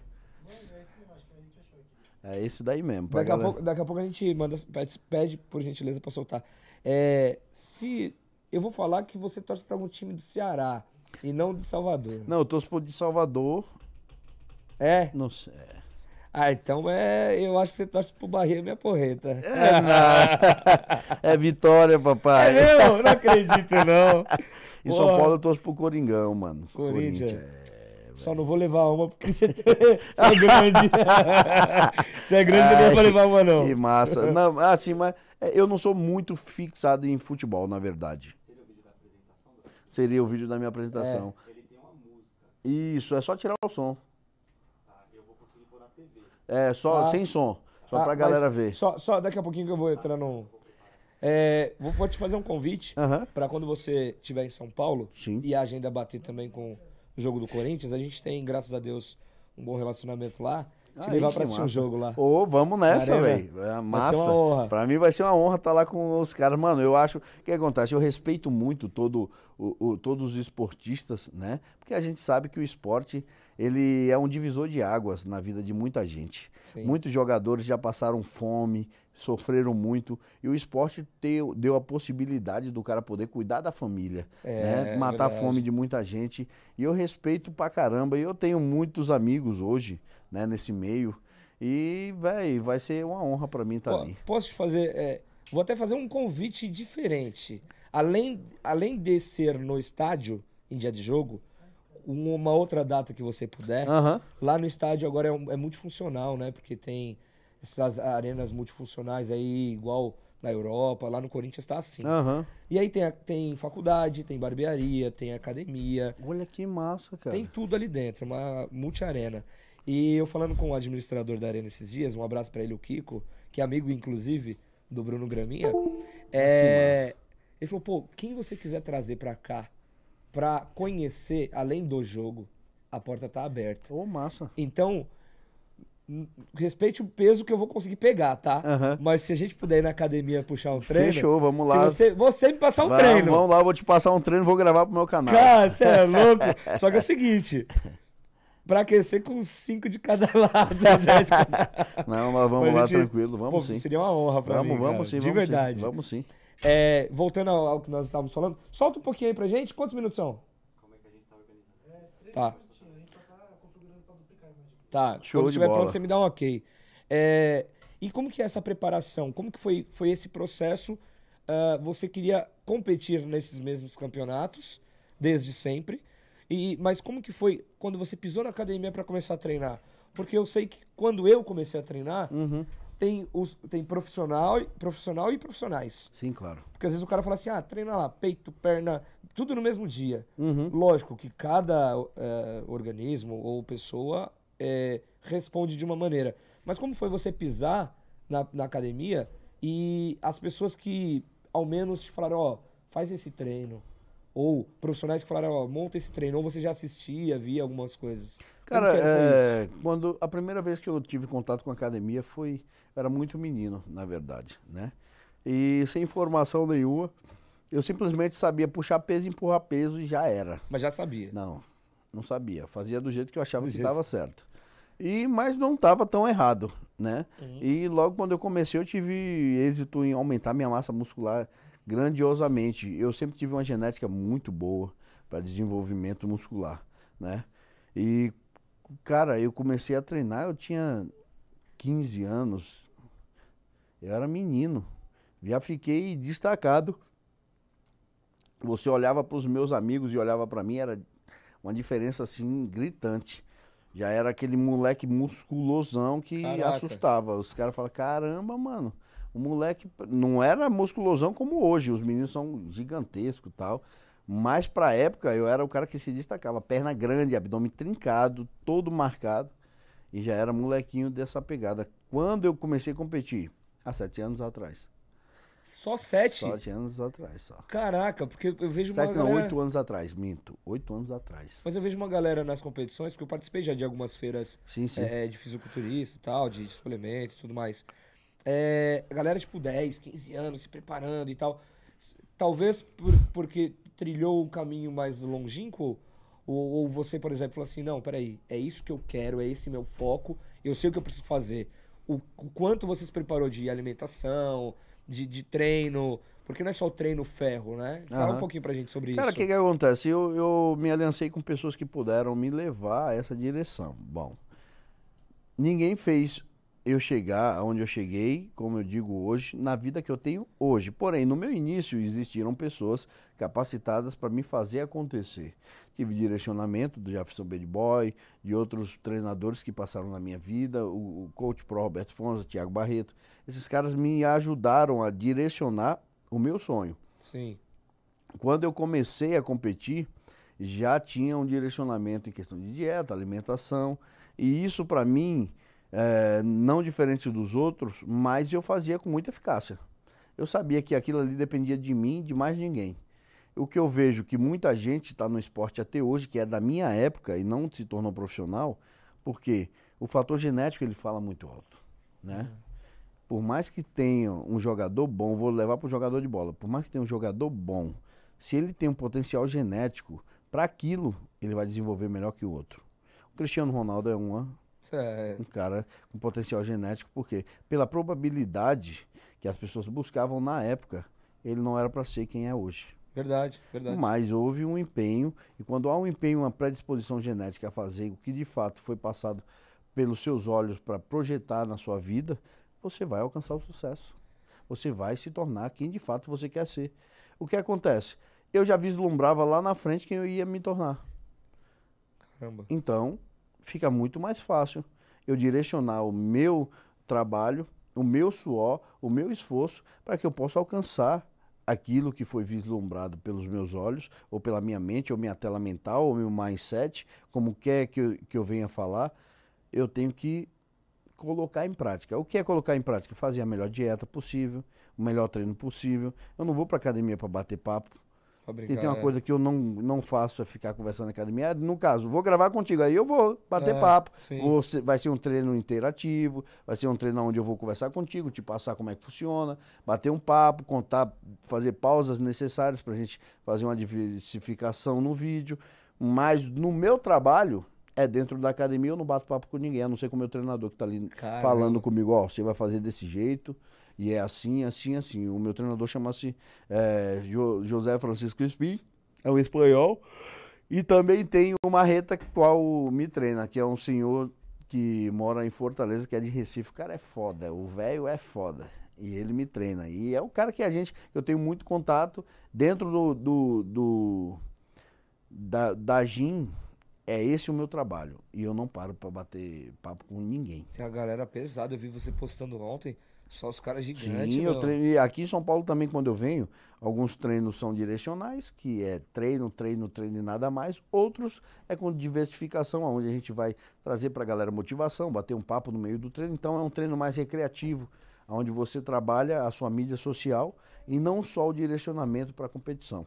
É esse daí mesmo. daqui, a pouco, daqui a pouco a gente manda, pede, pede por gentileza pra soltar. É, se eu vou falar que você torce pra algum time do Ceará e não de Salvador. Não, eu torço pro de Salvador. É? Não sei. Ah, então é, eu acho que você torce pro Bahia minha porreta. É, não. *laughs* é vitória, É papai. mesmo? Não acredito, não. *laughs* Em São. Paulo eu torço pro Coringão, mano. Corinthians. é, Só não vou levar uma porque você, é grande. *laughs* você é grande, não dá pra levar uma, não. Que massa. Não, assim, mas é, eu não sou muito fixado em futebol, na verdade. Seria o vídeo da minha apresentação. Ele tem uma música, Isso, é só tirar o som. tá? Eu vou conseguir pôr na TV. É, só Ah. sem som. Só Ah, pra galera ver. Só, só daqui a pouquinho que eu vou entrar no. É, vou, vou te fazer um convite Aham. pra quando você estiver em São Paulo Sim. e a agenda bater também com o jogo do Corinthians. A gente tem, graças a Deus, um bom relacionamento lá. Te Aí, levar pra assistir um massa. jogo lá. Ô, vamos nessa, velho. É Vai massa. ser uma honra. Pra mim vai ser uma honra estar lá com os caras. Mano, eu acho. O que acontece? Eu respeito muito todo, o, o- todos os esportistas, né? Porque a gente sabe que o esporte ele é um divisor de águas na vida de muita gente. Sim. Muitos jogadores já passaram fome, sofreram muito. E o esporte deu, deu a possibilidade do cara poder cuidar da família, É, né? Matar a fome de muita gente. E eu respeito pra caramba. E eu tenho muitos amigos hoje, né, nesse meio. E, velho, vai ser uma honra pra mim estar Pô, ali. Posso te fazer. é, vou até fazer um convite diferente. Além, além de ser no estádio, em dia de jogo, uma outra data que você puder. Lá no estádio agora é, um- é multifuncional, né? Porque tem essas arenas multifuncionais aí, igual na Europa, lá no Corinthians tá assim. E aí tem, a- tem faculdade, tem barbearia, tem academia, Olha que massa, cara. tem tudo ali dentro, uma multi-arena. E eu falando com o administrador da arena esses dias, um abraço pra ele, o Kiko, que é amigo, inclusive, do Bruno Graminha. É, ele falou, pô, quem você quiser trazer pra cá pra conhecer, além do jogo, a porta tá aberta. Ô, massa. Então, respeite o peso que eu vou conseguir pegar, tá? Aham. Mas se a gente puder ir na academia puxar um treino. Fechou, vamos lá. Você, você me passar um Vamos, treino. vamos lá, eu vou te passar um treino e vou gravar pro meu canal. Cara, você é louco. *laughs* Só que é o seguinte. Pra aquecer com cinco de cada *laughs* lado. né? Não, mas vamos Mas lá gente- tranquilo, vamos Pô, sim. Seria uma honra pra Vamos, mim, vamos cara, sim, De vamos verdade. sim. Vamos sim. É, voltando ao, ao que nós estávamos falando, solta um pouquinho aí pra gente. Quantos minutos são? Como é que a gente tá organizando? Tá. Tá, Show quando de estiver bola. pronto você me dá um ok. É, e como que é essa preparação? Como que foi, foi esse processo? Ah, você queria competir nesses mesmos campeonatos, desde sempre. E, mas como que foi quando você pisou na academia para começar a treinar? Porque eu sei que quando eu comecei a treinar, Uhum. Tem, os, tem profissional, profissional e profissionais. Sim, claro. Porque às vezes o cara fala assim, ah, treina lá, peito, perna, tudo no mesmo dia. Uhum. Lógico que cada eh, organismo ou pessoa eh, responde de uma maneira. Mas como foi você pisar na, na academia e as pessoas que ao menos te falaram, ó, faz esse treino. Ou profissionais que falaram, ó, monta esse treino. Ou você já assistia, via algumas coisas. Cara, é, quando a primeira vez que eu tive contato com a academia foi era muito menino, na verdade, né? E sem informação nenhuma, eu simplesmente sabia puxar peso, empurrar peso e já era. Mas já sabia. Não, não sabia. Fazia do jeito que eu achava Do que estava certo. E mas não estava tão errado, né? Uhum. E logo quando eu comecei, eu tive êxito em aumentar minha massa muscular grandiosamente. Eu sempre tive uma genética muito boa para desenvolvimento muscular, né? E cara, eu comecei a treinar, eu tinha 15 anos. Eu era menino. Já fiquei destacado. Você olhava para os meus amigos e olhava para mim, era uma diferença assim gritante. Já era aquele moleque musculosão que Caraca. assustava. Os caras falavam, caramba, mano, o moleque não era musculosão como hoje. Os meninos são gigantescos e tal. Mas pra época eu era o cara que se destacava. Perna grande, abdômen trincado, todo marcado. E já era molequinho dessa pegada. Quando eu comecei a competir? Há sete anos atrás. Só sete? Sete anos atrás só. Caraca, porque eu vejo uma Sete não, galera... oito anos atrás, minto. Oito anos atrás. Mas eu vejo uma galera nas competições, porque eu participei já de algumas feiras Sim, sim. é, de fisiculturista e tal, de suplemento e tudo mais. É, a galera, tipo, 10, 15 anos se preparando e tal. Talvez por- porque trilhou um caminho mais longínquo, ou, ou você, por exemplo, falou assim: não, peraí, é isso que eu quero, é esse meu foco, eu sei o que eu preciso fazer. O, o quanto você se preparou de alimentação, de, de treino, porque não é só o treino ferro, né? Fala um Aham. pouquinho pra gente sobre Cara, o isso. que que acontece? Eu, eu me aliancei com pessoas que puderam me levar a essa direção. Bom, ninguém fez eu chegar aonde eu cheguei, como eu digo hoje, na vida que eu tenho hoje. Porém, no meu início existiram pessoas capacitadas para me fazer acontecer. Tive direcionamento do Jefferson Bad Boy, de outros treinadores que passaram na minha vida, o, o coach pro Roberto Fonza, Thiago Barreto. Esses caras me ajudaram a direcionar o meu sonho. Sim. Quando eu comecei a competir, já tinha um direcionamento em questão de dieta, alimentação, e isso para mim é, não diferente dos outros, mas eu fazia com muita eficácia. Eu sabia que aquilo ali dependia de mim, de mais ninguém. O que eu vejo que muita gente está no esporte até hoje, que é da minha época e não se tornou profissional, porque o fator genético ele fala muito alto, né? Por mais que tenha um jogador bom, vou levar para o jogador de bola. Por mais que tenha um jogador bom, se ele tem um potencial genético para aquilo, ele vai desenvolver melhor que o outro. O Cristiano Ronaldo é uma É, um cara com potencial genético, porque pela probabilidade que as pessoas buscavam na época, ele não era para ser quem é hoje. verdade, verdade. Mas houve um empenho, e quando há um empenho, uma predisposição genética a fazer o que de fato foi passado pelos seus olhos para projetar na sua vida, você vai alcançar o sucesso. Você vai se tornar quem de fato você quer ser. O que acontece? Eu já vislumbrava lá na frente quem eu ia me tornar. Caramba. Então, fica muito mais fácil eu direcionar o meu trabalho, o meu suor, o meu esforço, para que eu possa alcançar aquilo que foi vislumbrado pelos meus olhos, ou pela minha mente, ou minha tela mental, ou meu mindset, como quer que eu, que eu venha falar, eu tenho que colocar em prática. O que é colocar em prática? Fazer a melhor dieta possível, o melhor treino possível. Eu não vou para academia para bater papo, E tem uma coisa que eu não, não faço é ficar conversando na academia. É, No caso, vou gravar contigo, aí eu vou bater É, papo. Vou vai ser um treino interativo, vai ser um treino onde eu vou conversar contigo, te passar como é que funciona, bater um papo, contar, fazer pausas necessárias para a gente fazer uma diversificação no vídeo. Mas no meu trabalho, é dentro da academia, eu não bato papo com ninguém, a não ser com o meu treinador que está ali Caramba. falando comigo, ó, você vai fazer desse jeito, e é assim, assim, assim. O meu treinador chama-se é, Jo- José Francisco Crispim, é um espanhol, e também tem o Marreta, qual me treina, que é um senhor que mora em Fortaleza, que é de Recife. O cara é foda, o velho é foda. E ele me treina. E é o cara que a gente, eu tenho muito contato dentro do, do, do- da, da GIM, é esse o meu trabalho. E eu não paro pra bater papo com ninguém. Tem a galera pesada, eu vi você postando ontem, só os caras gigantes. Sim, eu. E aqui em São Paulo também, quando eu venho, alguns treinos são direcionais, que é treino, treino, treino e nada mais. Outros é com diversificação, onde a gente vai trazer pra galera motivação, bater um papo no meio do treino. Então é um treino mais recreativo, onde você trabalha a sua mídia social e não só o direcionamento para a competição.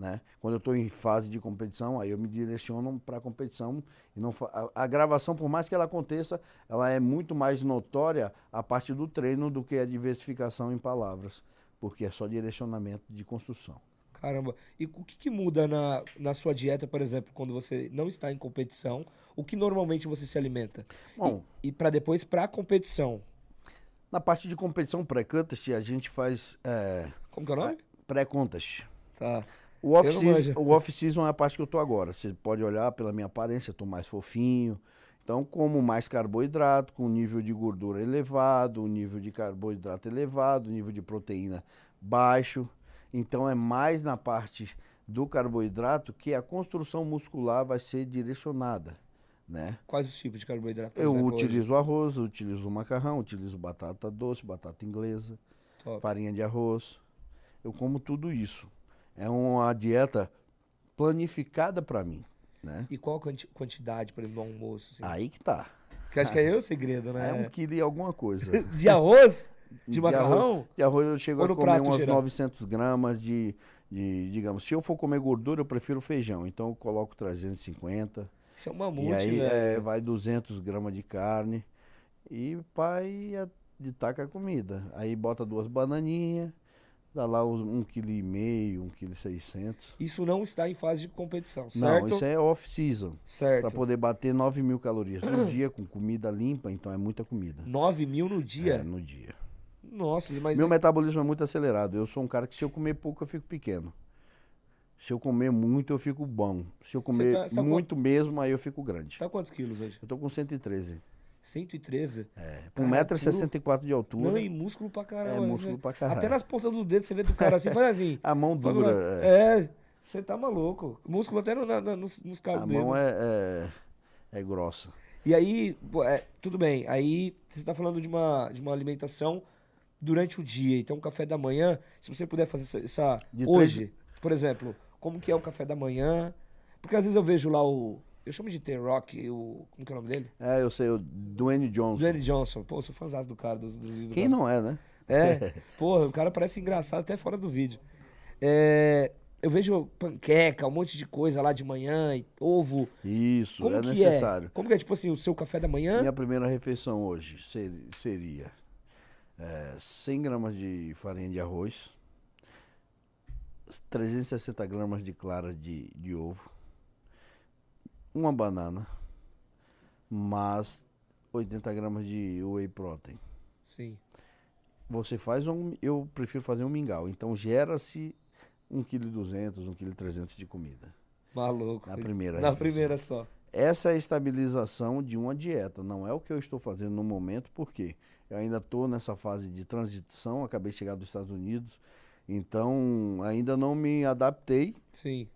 Né? Quando eu estou em fase de competição, aí eu me direciono para a competição e não a, a gravação, por mais que ela aconteça, ela é muito mais notória a parte do treino do que a diversificação em palavras, porque é só direcionamento de construção. Caramba. E o que, que muda na, na sua dieta, por exemplo, quando você não está em competição? O que normalmente você se alimenta? Bom, E, e para depois, pra competição. na parte de competição pré-contest, a gente faz é, Como que é o nome? pré-contest. Tá. O off-season o off-season é a parte que eu tô agora. Você pode olhar pela minha aparência, eu tô mais fofinho. Então, como mais carboidrato, com nível de gordura elevado, nível de carboidrato elevado, nível de proteína baixo. Então, é mais na parte do carboidrato que a construção muscular vai ser direcionada, né? Quais os tipos de carboidrato? Eu exemplo, hoje? utilizo arroz, eu utilizo macarrão, utilizo batata doce, batata inglesa, Top. farinha de arroz. Eu como tudo isso. É uma dieta planificada para mim, né? E qual a quanti- quantidade, por exemplo, do almoço? Assim? Aí que tá. Que acho que é o segredo, É um né? quilo e alguma coisa. *laughs* De arroz? De De macarrão? De arroz eu chego a comer prato umas geral? 900 gramas de, de, digamos, se eu for comer gordura, eu prefiro feijão. Então eu coloco 350. Isso é um mamute, e aí velho. é, vai 200 gramas de carne. E pai de taca a comida. Aí bota duas bananinhas, dá lá um quilo e meio, um quilo e seiscentos. Isso não está em fase de competição, certo? Não, isso é off-season. Certo. Para poder bater 9 mil calorias no *clears throat* dia, com comida limpa, então é muita comida. 9 mil no dia? É, no dia. Nossa, mas Meu metabolismo é muito acelerado. Eu sou um cara que se eu comer pouco, eu fico pequeno. Se eu comer muito, eu fico bom. Se eu comer tá- tá muito mesmo, aí eu fico grande. tá quantos quilos hoje? Eu tô com 113. 113. É, Cara, 1,64m de altura. Não, e músculo pra caramba. é né? músculo pra caralho. Até nas pontas do dedo você vê do cara assim, faz assim. *laughs* A mão dura. é. É, você tá maluco. Músculo até no- nos, nos A cabos dele. mão é, é, é grossa. E aí, é, tudo bem. Aí você tá falando de uma, de uma alimentação durante o dia. Então, o café da manhã, se você puder fazer essa. essa- hoje, por exemplo, como que é o café da manhã? Porque às vezes eu vejo lá o. Eu chamo de T-Rock, o. Como que é o nome dele? É, eu sei, o Dwayne Johnson. Dwayne Johnson. Pô, eu sou fãzão do cara. Do, Quem não é, né? É, *laughs* porra, o cara parece engraçado até fora do vídeo. É, eu vejo panqueca, um monte de coisa lá de manhã, ovo. Isso, Como é que necessário. é? Como que é, tipo assim, o seu café da manhã? Minha primeira refeição hoje ser- seria é, 100 gramas de farinha de arroz, 360 gramas de clara de, de ovo, uma banana, mas 80 gramas de whey protein. Sim. Você faz um, eu prefiro fazer um mingau, então gera-se 1,2 kg, 1,3 kg de comida. Maluco. Na primeira Na refeição. primeira só. Essa é a estabilização de uma dieta, não é o que eu estou fazendo no momento, porque eu ainda estou nessa fase de transição, acabei de chegar dos Estados Unidos, então ainda não me adaptei Sim.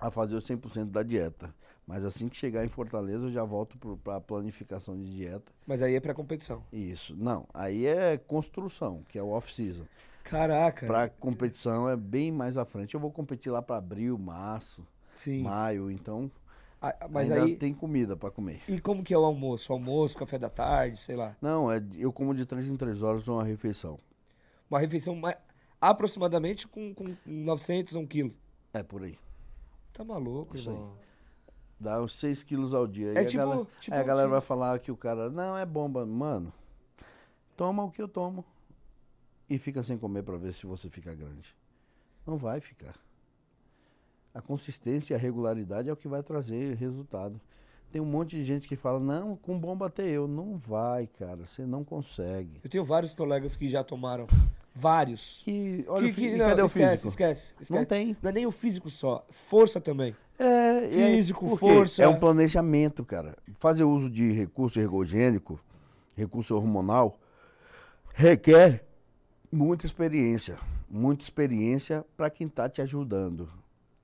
A fazer o 100% da dieta. Mas assim que chegar em Fortaleza, eu já volto para a planificação de dieta. Mas aí é pra competição. Isso. Não, aí é construção, que é o off-season. Caraca. Para competição é bem mais à frente. Eu vou competir lá para abril, março, Sim. maio, então Ah, mas ainda aí. tem comida para comer. E como que é o almoço? Almoço, café da tarde, sei lá. Não, é, eu como de três em três horas uma refeição. Uma refeição mais, aproximadamente com, com 900 a 1 quilo. É por aí. Tá maluco, Isso aí. irmão. Dá uns 6 quilos ao dia. É tipo- a galera, tipo- aí a galera tipo- vai falar que o cara, não, é bomba. Mano, toma o que eu tomo. E fica sem comer pra ver se você fica grande. Não vai ficar. A consistência e a regularidade é o que vai trazer resultado. Tem um monte de gente que fala, não, com bomba até eu. Não vai, cara. Você não consegue. Eu tenho vários colegas que já tomaram. Vários. Que, olha, Que- o que- e não, cadê o esquece, físico? Esquece, esquece. Não tem. Não é nem o físico só. Força também. É, é- Físico, quê? força. É um planejamento, cara. Fazer uso de recurso ergogênico, recurso hormonal, requer muita experiência. Muita experiência para quem está te ajudando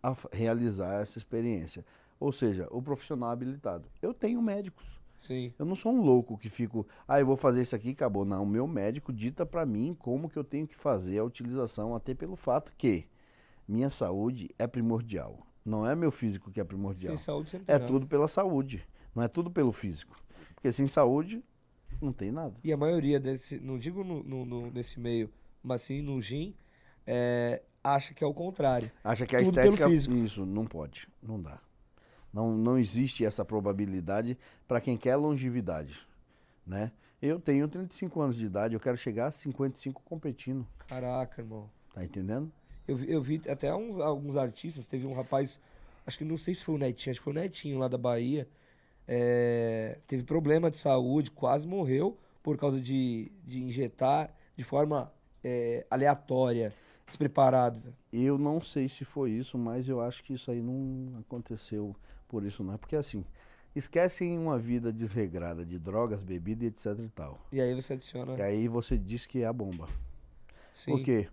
a realizar essa experiência. Ou seja, o profissional habilitado. Eu tenho médicos. Sim. Eu não sou um louco que fico, ah, eu vou fazer isso aqui e acabou. Não, o meu médico dita para mim como que eu tenho que fazer a utilização, até pelo fato que minha saúde é primordial. Não é meu físico que é primordial. Sem saúde sempre É não. tudo pela saúde, não é tudo pelo físico. Porque sem saúde, não tem nada. E a maioria desse, não digo no, no- no- nesse meio, mas sim no gin, é, acha que é o contrário. Acha que a Tudo estética. Isso, não pode, não dá. Não, não existe essa probabilidade para quem quer longevidade. Né? Eu tenho 35 anos de idade, eu quero chegar a 55 competindo. Caraca, irmão. Tá entendendo? Eu, vi- eu vi até uns, alguns artistas, teve um rapaz, acho que não sei se foi o Netinho, acho que foi o Netinho lá da Bahia, é, teve problema de saúde, quase morreu por causa de, de injetar de forma é, aleatória, despreparada. Eu não sei se foi isso, mas eu acho que isso aí não aconteceu por isso, não. Porque assim, esquecem uma vida desregrada de drogas, bebida e etc e tal. E aí você adiciona. E aí você diz que é a bomba. Sim. Por quê?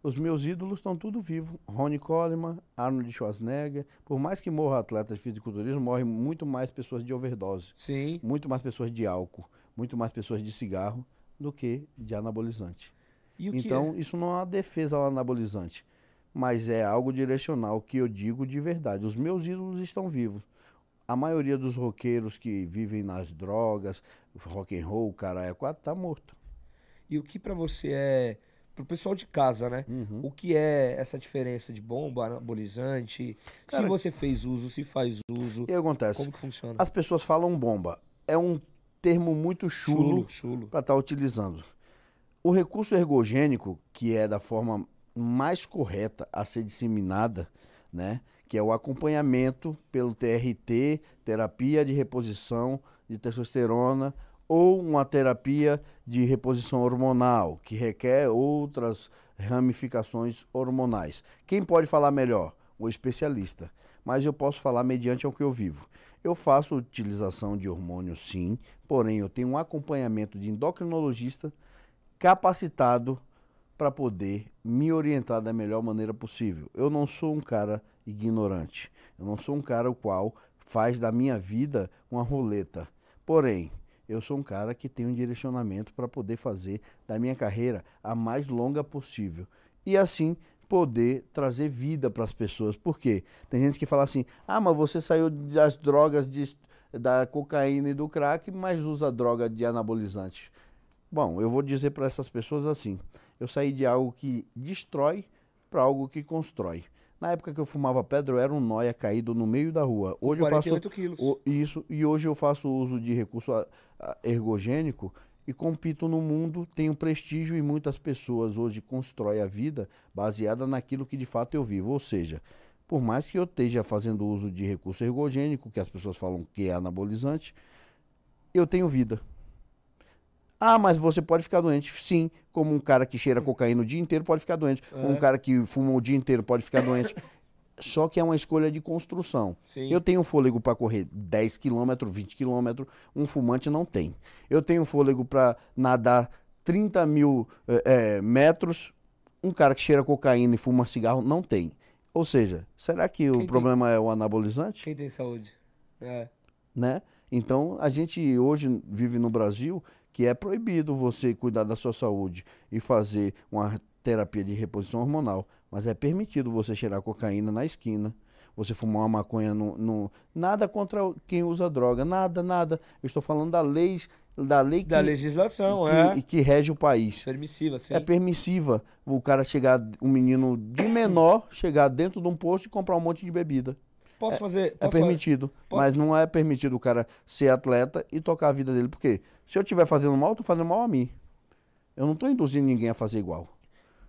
Os meus ídolos estão tudo vivos. Ronnie Coleman, Arnold Schwarzenegger. Por mais que morra atleta de fisiculturismo, morrem muito mais pessoas de overdose. Sim. Muito mais pessoas de álcool. Muito mais pessoas de cigarro do que de anabolizante. E o que Então, é? isso não é uma defesa ao anabolizante. Mas é algo direcional que eu digo de verdade. Os meus ídolos estão vivos. A maioria dos roqueiros que vivem nas drogas, rock and roll, cara, é quatro, tá morto. E o que pra você é, pro pessoal de casa, né? Uhum. O que é essa diferença de bomba, anabolizante? se Cara- você fez uso, se faz uso, E aí acontece? como que funciona? As pessoas falam bomba. É um termo muito chulo chulo. para estar utilizando. O recurso ergogênico, que é da forma mais correta a ser disseminada, né? Que é o acompanhamento pelo TRT, terapia de reposição de testosterona, ou uma terapia de reposição hormonal, que requer outras ramificações hormonais. Quem pode falar melhor? o especialista, mas eu posso falar mediante ao que eu vivo. Eu faço utilização de hormônio sim, porém eu tenho um acompanhamento de endocrinologista capacitado para poder me orientar da melhor maneira possível. Eu não sou um cara ignorante. Eu não sou um cara o qual faz da minha vida uma roleta. Porém, eu sou um cara que tem um direcionamento para poder fazer da minha carreira a mais longa possível. E assim poder trazer vida para as pessoas. Por quê? Tem gente que fala assim: ah, mas você saiu das drogas de, da cocaína e do crack, mas usa droga de anabolizante. Bom, eu vou dizer para essas pessoas assim: eu saí de algo que destrói para algo que constrói. Na época que eu fumava pedra, eu era um noia caído no meio da rua. Hoje eu faço quilos. o- isso e hoje eu faço uso de recurso a- a- ergogênico e compito no mundo, tenho prestígio e muitas pessoas hoje constroem a vida baseada naquilo que de fato eu vivo. Ou seja, por mais que eu esteja fazendo uso de recurso ergogênico, que as pessoas falam que é anabolizante, eu tenho vida. Ah, mas você pode ficar doente. Sim, como um cara que cheira cocaína o dia inteiro pode ficar doente. Como um É. cara que fuma o dia inteiro pode ficar doente. *laughs* Só que é uma escolha de construção. Sim. Eu tenho fôlego para correr 10 km, 20 km, um fumante não tem. Eu tenho fôlego para nadar 30 mil eh, metros, um cara que cheira cocaína e fuma cigarro não tem. Ou seja, será que Quem o tem? problema é o anabolizante? Quem tem saúde? É. né? Então, a gente hoje vive no Brasil que é proibido você cuidar da sua saúde e fazer uma terapia de reposição hormonal, mas é permitido você cheirar cocaína na esquina, você fumar uma maconha no, no- nada contra quem usa droga, nada, nada. Eu estou falando da lei, da lei Da que, legislação, que, é. que rege o país. Permissiva, sim. É permissiva o cara chegar, um menino de menor, chegar dentro de um posto e comprar um monte de bebida. Posso fazer. É Posso fazer- permitido, Pode- mas não é permitido o cara ser atleta e tocar a vida dele. Porque se eu estiver fazendo mal, eu tô fazendo mal a mim. Eu não tô induzindo ninguém a fazer igual.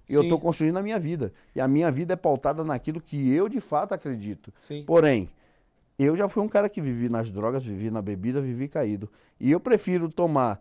Eu Sim. tô construindo a minha vida. E a minha vida é pautada naquilo que eu de fato acredito. Sim. Porém, eu já fui um cara que vivi nas drogas, vivi na bebida, vivi caído. E eu prefiro tomar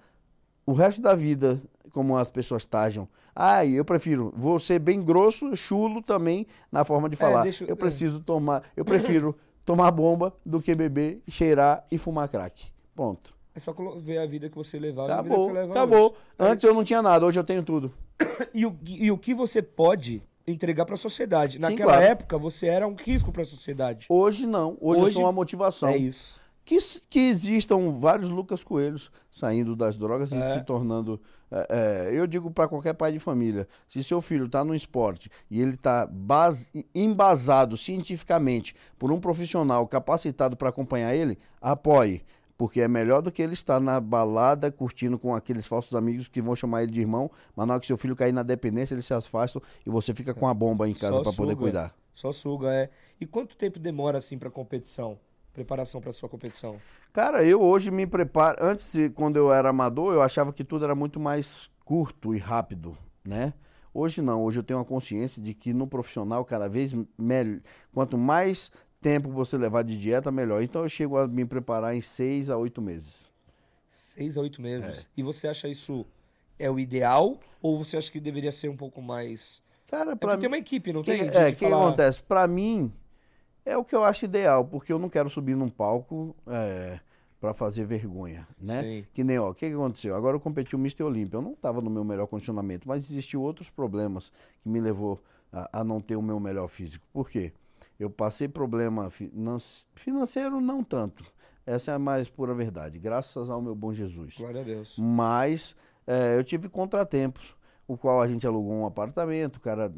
o resto da vida como as pessoas tajam. Ah, eu prefiro, vou ser bem grosso, chulo também na forma de falar. deixa eu- eu preciso tomar, eu *laughs* prefiro tomar bomba do que beber, cheirar e fumar crack. Ponto. É só ver a vida que você levava a Acabou, você leva acabou. hoje. É Antes eu não tinha nada, hoje eu tenho tudo. *coughs* E o, e o que você pode entregar pra sociedade? Naquela claro. época, você era um risco pra sociedade. Hoje não, hoje, eu Hoje sou uma motivação. É isso. Que, que existam vários Lucas Coelhos saindo das drogas e É. se tornando. é, é, eu digo para qualquer pai de família: se seu filho está no esporte e ele está embasado cientificamente por um profissional capacitado para acompanhar ele, apoie. Porque é melhor do que ele estar na balada curtindo com aqueles falsos amigos que vão chamar ele de irmão, mas na hora que seu filho cair na dependência, eles se afastam e você fica com a bomba em casa Só para poder cuidar. Só suga, é. E quanto tempo demora, assim, pra competição? Preparação pra sua competição? Cara, eu hoje me preparo. Antes, quando eu era amador, eu achava que tudo era muito mais curto e rápido, né? Hoje não. Hoje eu tenho a consciência de que no profissional, cada vez melhor. Quanto mais tempo você levar de dieta, melhor. Então eu chego a me preparar em seis a oito meses. Seis a oito É. meses. E você acha isso é o ideal? Ou você acha que deveria ser um pouco mais. Cara, É pra porque mim. tem uma equipe, não Que, tem? É, o que, que falar- acontece? Pra mim, é o que eu acho ideal, porque eu não quero subir num palco é, para fazer vergonha, né? Sim. Que nem, ó, o que, que aconteceu? Agora eu competi o Mr. Olímpia, eu não estava no meu melhor condicionamento, mas existiu outros problemas que me levou a, a não ter o meu melhor físico. Por quê? Eu passei problema finan- financeiro, não tanto. Essa é a mais pura verdade, graças ao meu bom Jesus. Glória a Deus. Mas é, eu tive contratempos, o qual a gente alugou um apartamento, cara,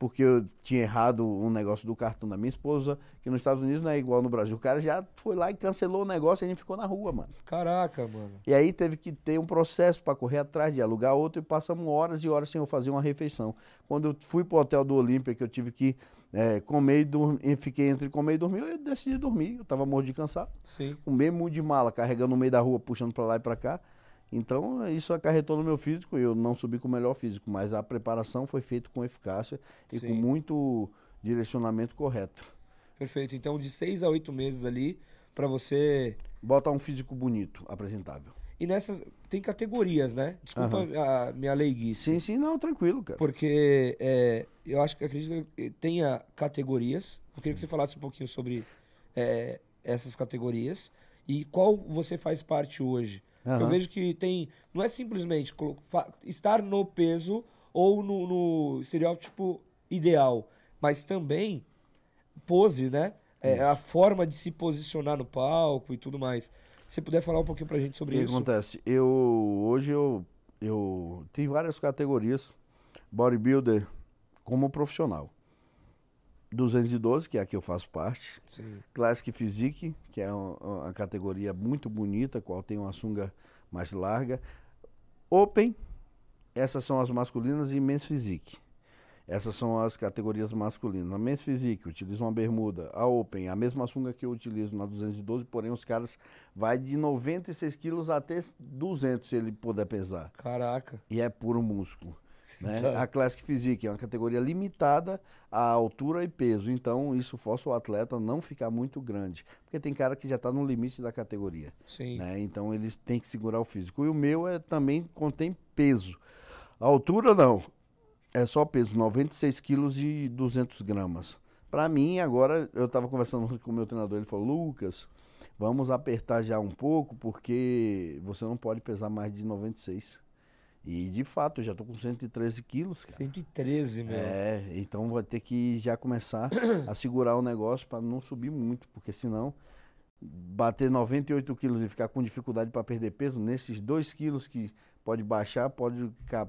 porque eu tinha errado um negócio do cartão da minha esposa, que nos Estados Unidos não é igual no Brasil. O cara já foi lá e cancelou o negócio e a gente ficou na rua, mano. Caraca, mano. E aí teve que ter um processo para correr atrás de alugar outro e passamos horas e horas sem eu fazer uma refeição. Quando eu fui pro hotel do Olímpia, que eu tive que é, comer e dormir, fiquei entre comer e dormir, eu decidi dormir. Eu tava morto de cansado Sim. com bem muito de mala, carregando no meio da rua, puxando para lá e para cá. Então, isso acarretou no meu físico e eu não subi com o melhor físico, mas a preparação foi feita com eficácia e Sim. com muito direcionamento correto. Perfeito. Então, de seis a oito meses ali, pra você. Bota um físico bonito, apresentável. E nessas. Tem categorias, né? Desculpa a minha leiguice. Sim, sim, não, tranquilo, cara. Porque é, eu acho que acredito que tenha categorias. Eu queria que você falasse um pouquinho sobre é, essas categorias e qual você faz parte hoje. Eu Aham. vejo que tem. Não é simplesmente estar no peso ou no, no estereótipo ideal, mas também pose, né? É, a forma de se posicionar no palco e tudo mais. Se você puder falar um pouquinho pra gente O sobre que isso. acontece? Eu hoje eu eu tenho várias categorias bodybuilder como profissional. 212, que é a que eu faço parte. Sim. Classic Physique, que é uma, uma categoria muito bonita, qual tem uma sunga mais larga. Open, essas são as masculinas e Men's Physique. Essas são as categorias masculinas. Na Men's Physique, eu utilizo uma bermuda. A Open, a mesma sunga que eu utilizo na 212, porém os caras vai de 96 quilos até 200 se ele puder pesar. Caraca. E é puro músculo. *laughs* Né? Tá. A Classic Physique é uma categoria limitada à altura e peso, então isso força o atleta não ficar muito grande, porque tem cara que já está no limite da categoria, né? Então eles têm que segurar o físico. E o meu é também contém peso. A altura não, é só peso, 96 quilos e 200 gramas. Para mim agora eu estava conversando *laughs* com o meu treinador, ele falou Lucas, vamos apertar já um pouco porque você não pode pesar mais de 96. E de fato, eu já tô com 113 quilos, cara. 113, meu. É, então vai ter que já começar a segurar o negócio para não subir muito, porque senão bater 98 quilos e ficar com dificuldade para perder peso, nesses 2 quilos que pode baixar, pode ca-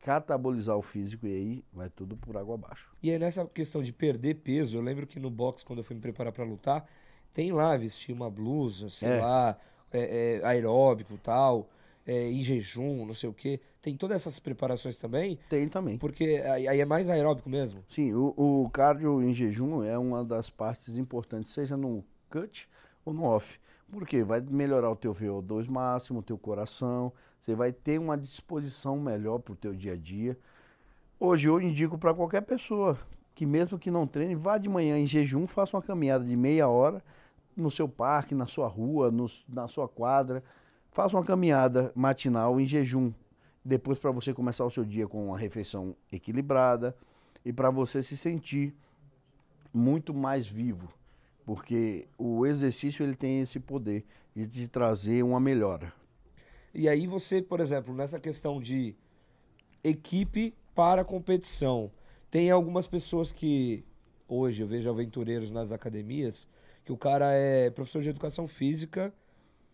catabolizar o físico e aí vai tudo por água abaixo. E aí nessa questão de perder peso, eu lembro que no box, quando eu fui me preparar pra lutar, tem lá vestir uma blusa, sei É. lá, é, é, aeróbico e tal, é, em jejum, não sei o quê. Tem todas essas preparações também, Tem também. porque aí aí é mais aeróbico mesmo. Sim, o, o cardio em jejum é uma das partes importantes, seja no cut ou no off. Porque vai melhorar o teu VO2 máximo, o teu coração, você vai ter uma disposição melhor para o teu dia a dia. Hoje eu indico para qualquer pessoa que mesmo que não treine, vá de manhã em jejum, faça uma caminhada de meia hora no seu parque, na sua rua, no- na sua quadra. Faça uma caminhada matinal em jejum. Depois para você começar o seu dia com uma refeição equilibrada e para você se sentir muito mais vivo, porque o exercício ele tem esse poder de te trazer uma melhora. E aí você, por exemplo, nessa questão de equipe para competição, tem algumas pessoas que hoje eu vejo aventureiros nas academias que o cara é professor de educação física,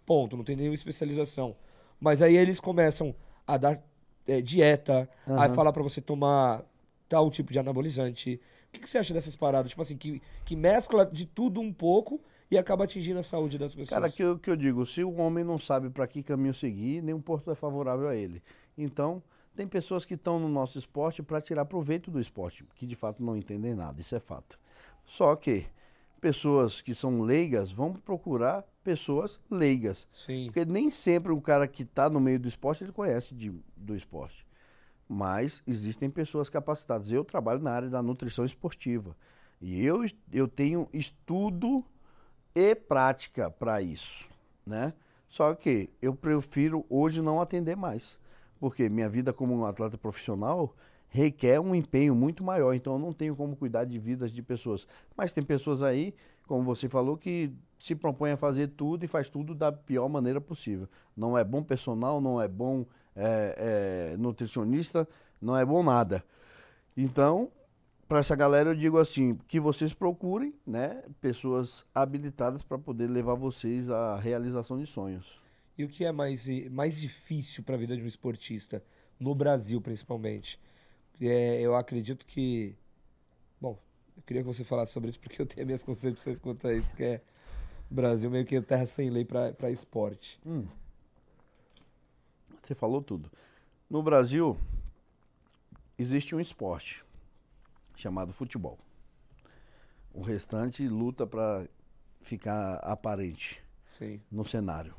ponto, não tem nenhuma especialização. Mas aí eles começam a dar é, dieta, a Aham. falar pra você tomar tal tipo de anabolizante. O que, que você acha dessas paradas? Tipo assim, que, que mescla de tudo um pouco e acaba atingindo a saúde das pessoas. Cara, que eu, que eu digo, se o homem não sabe para que caminho seguir, nenhum porto é favorável a ele. Então, tem pessoas que estão no nosso esporte para tirar proveito do esporte, que de fato não entendem nada, isso é fato. Só que pessoas que são leigas vão procurar pessoas leigas. Sim. Porque nem sempre o cara que está no meio do esporte, ele conhece de- do esporte. Mas existem pessoas capacitadas. Eu trabalho na área da nutrição esportiva. E eu, eu tenho estudo e prática para isso, né? Só que eu prefiro hoje não atender mais. Porque minha vida como um atleta profissional requer um empenho muito maior. Então eu não tenho como cuidar de vidas de pessoas. Mas tem pessoas aí, como você falou, que se propõem a fazer tudo e faz tudo da pior maneira possível. Não é bom personal, não é bom é, é, nutricionista, não é bom nada. Então, para essa galera eu digo assim, que vocês procurem, né, pessoas habilitadas para poder levar vocês à realização de sonhos. E o que é mais, mais difícil para a vida de um esportista, no Brasil principalmente? É, eu acredito que. Bom, eu queria que você falasse sobre isso *laughs* porque eu tenho minhas concepções quanto a isso, que é Brasil meio que terra sem lei para esporte. Você falou tudo. No Brasil existe um esporte chamado futebol. O restante luta para ficar aparente. Sim. no cenário.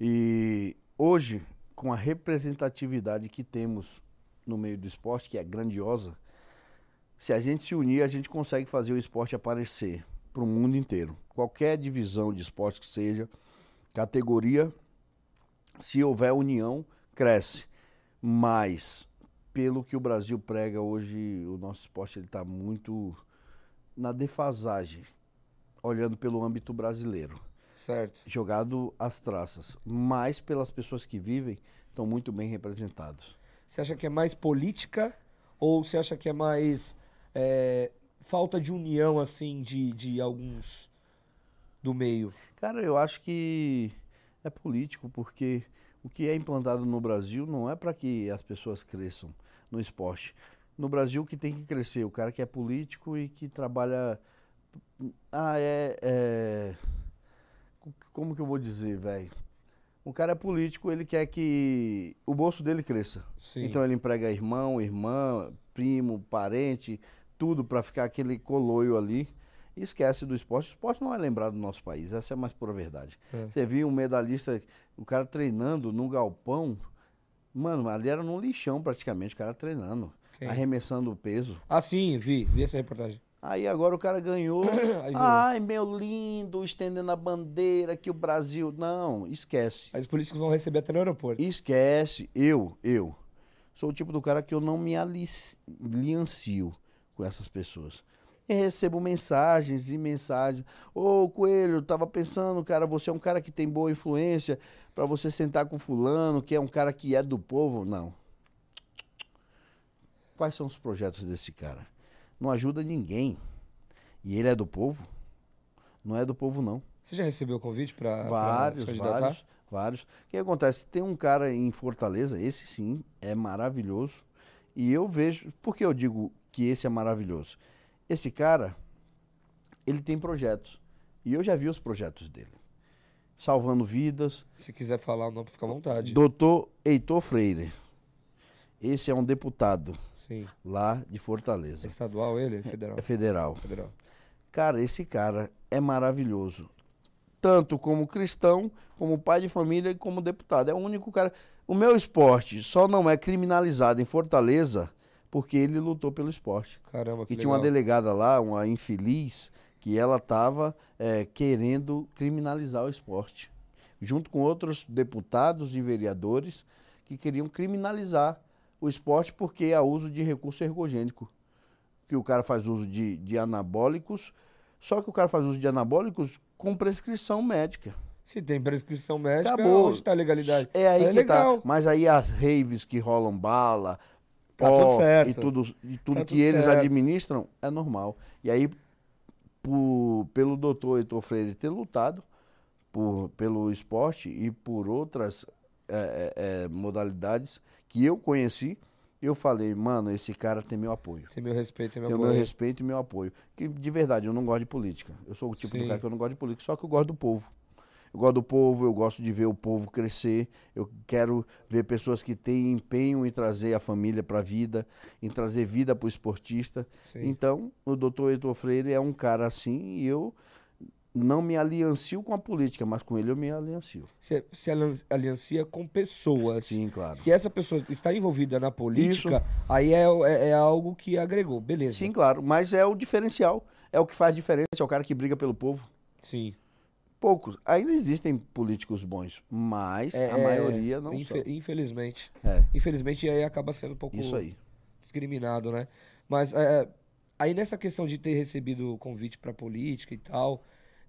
E hoje, com a representatividade que temos no meio do esporte, que é grandiosa, se a gente se unir, a gente consegue fazer o esporte aparecer para o mundo inteiro. Qualquer divisão de esporte que seja, categoria, se houver união, cresce. Mas pelo que o Brasil prega hoje, o nosso esporte está muito na defasagem, olhando pelo âmbito brasileiro, Certo. jogado às traças, mas pelas pessoas que vivem estão muito bem representados. Você acha que é mais política ou você acha que é mais é, falta de união, assim, de, de alguns do meio? Cara, eu acho que é político, porque o que é implantado no Brasil não é para que as pessoas cresçam no esporte. No Brasil, o que tem que crescer? O cara que é político e que trabalha. Ah, é. é... Como que eu vou dizer, velho? O cara é político, ele quer que o bolso dele cresça. Sim. Então ele emprega irmão, irmã, primo, parente, tudo para ficar aquele coloio ali. E esquece do esporte. O esporte não é lembrado no nosso país, essa é a mais pura verdade. É. Você viu um medalhista, o cara treinando num galpão. Mano, ali era num lixão praticamente, o cara treinando, Quem? arremessando o peso. Ah, sim, vi, vi essa reportagem. Aí agora o cara *coughs* ganhou. Ai, meu lindo, estendendo a bandeira que o Brasil. Não, esquece. Aí os políticos vão receber até no aeroporto. Esquece. Eu, eu, sou o tipo do cara que eu não me aliancio com essas pessoas. E recebo mensagens e mensagens. Ô, Coelho, eu tava pensando, cara, você é um cara que tem boa influência pra você sentar com fulano, que é um cara que é do povo. Não. Quais são os projetos desse cara? Não ajuda ninguém. E ele é do povo? Não é do povo, não. Você já recebeu convite pra, pra Vários, candidatar? vários, vários. O que acontece? Tem um cara em Fortaleza, esse sim, é maravilhoso. E eu vejo. Por que eu digo que esse é maravilhoso? Esse cara, ele tem projetos. E eu já vi os projetos dele. Salvando vidas. Se quiser falar o nome, fica à vontade. Doutor Heitor Freire. Esse é um deputado Sim. lá de É Fortaleza. estadual ele? Federal? É federal. Federal. Cara, esse cara é maravilhoso. Tanto como cristão, como pai de família e como deputado. É o único cara. O meu esporte só não é criminalizado em Fortaleza porque ele lutou pelo esporte. Caramba, que E tinha uma delegada lá, uma infeliz, que ela estava querendo criminalizar o esporte. Junto com outros deputados e vereadores que queriam criminalizar o esporte porque há uso de recurso ergogênico. Que o cara faz uso de, de anabólicos, só que o cara faz uso de anabólicos com prescrição médica. Se tem prescrição médica, Acabou. onde tá legalidade? É aí é que legal. tá. Mas aí as raves que rolam bala, Tá pó tudo certo. e tudo, e tudo Tá que tudo eles certo. administram é normal. E aí, por- pelo doutor Heitor Freire ter lutado por, pelo esporte e por outras é, é, é, modalidades que eu conheci, eu falei, mano, esse cara tem meu apoio. Tem meu respeito, tem meu Tem o meu apoio. respeito e meu apoio. Que de verdade, eu não gosto de política. Eu sou o tipo Sim. do cara que eu não gosto de política, só que eu gosto do povo. Eu gosto do povo, eu gosto de ver o povo crescer. Eu quero ver pessoas que têm empenho em trazer a família para a vida, em trazer vida para o esportista. Sim. Então, o doutor Heitor Freire é um cara assim e eu não me aliancio com a política, mas com ele eu me aliancio. Se, se alian- aliancia com pessoas. Sim, claro. Se essa pessoa está envolvida na política, aí é, é, é algo que agregou. Beleza. Sim, claro. Mas é o diferencial. É o que faz diferença. É o cara que briga pelo povo. Sim. Poucos. Ainda existem políticos bons, mas É, a é, maioria não infe- são. Infelizmente. É, Infelizmente, aí acaba sendo um pouco isso aí. discriminado, né? Mas é, aí nessa questão de ter recebido o convite para política e tal,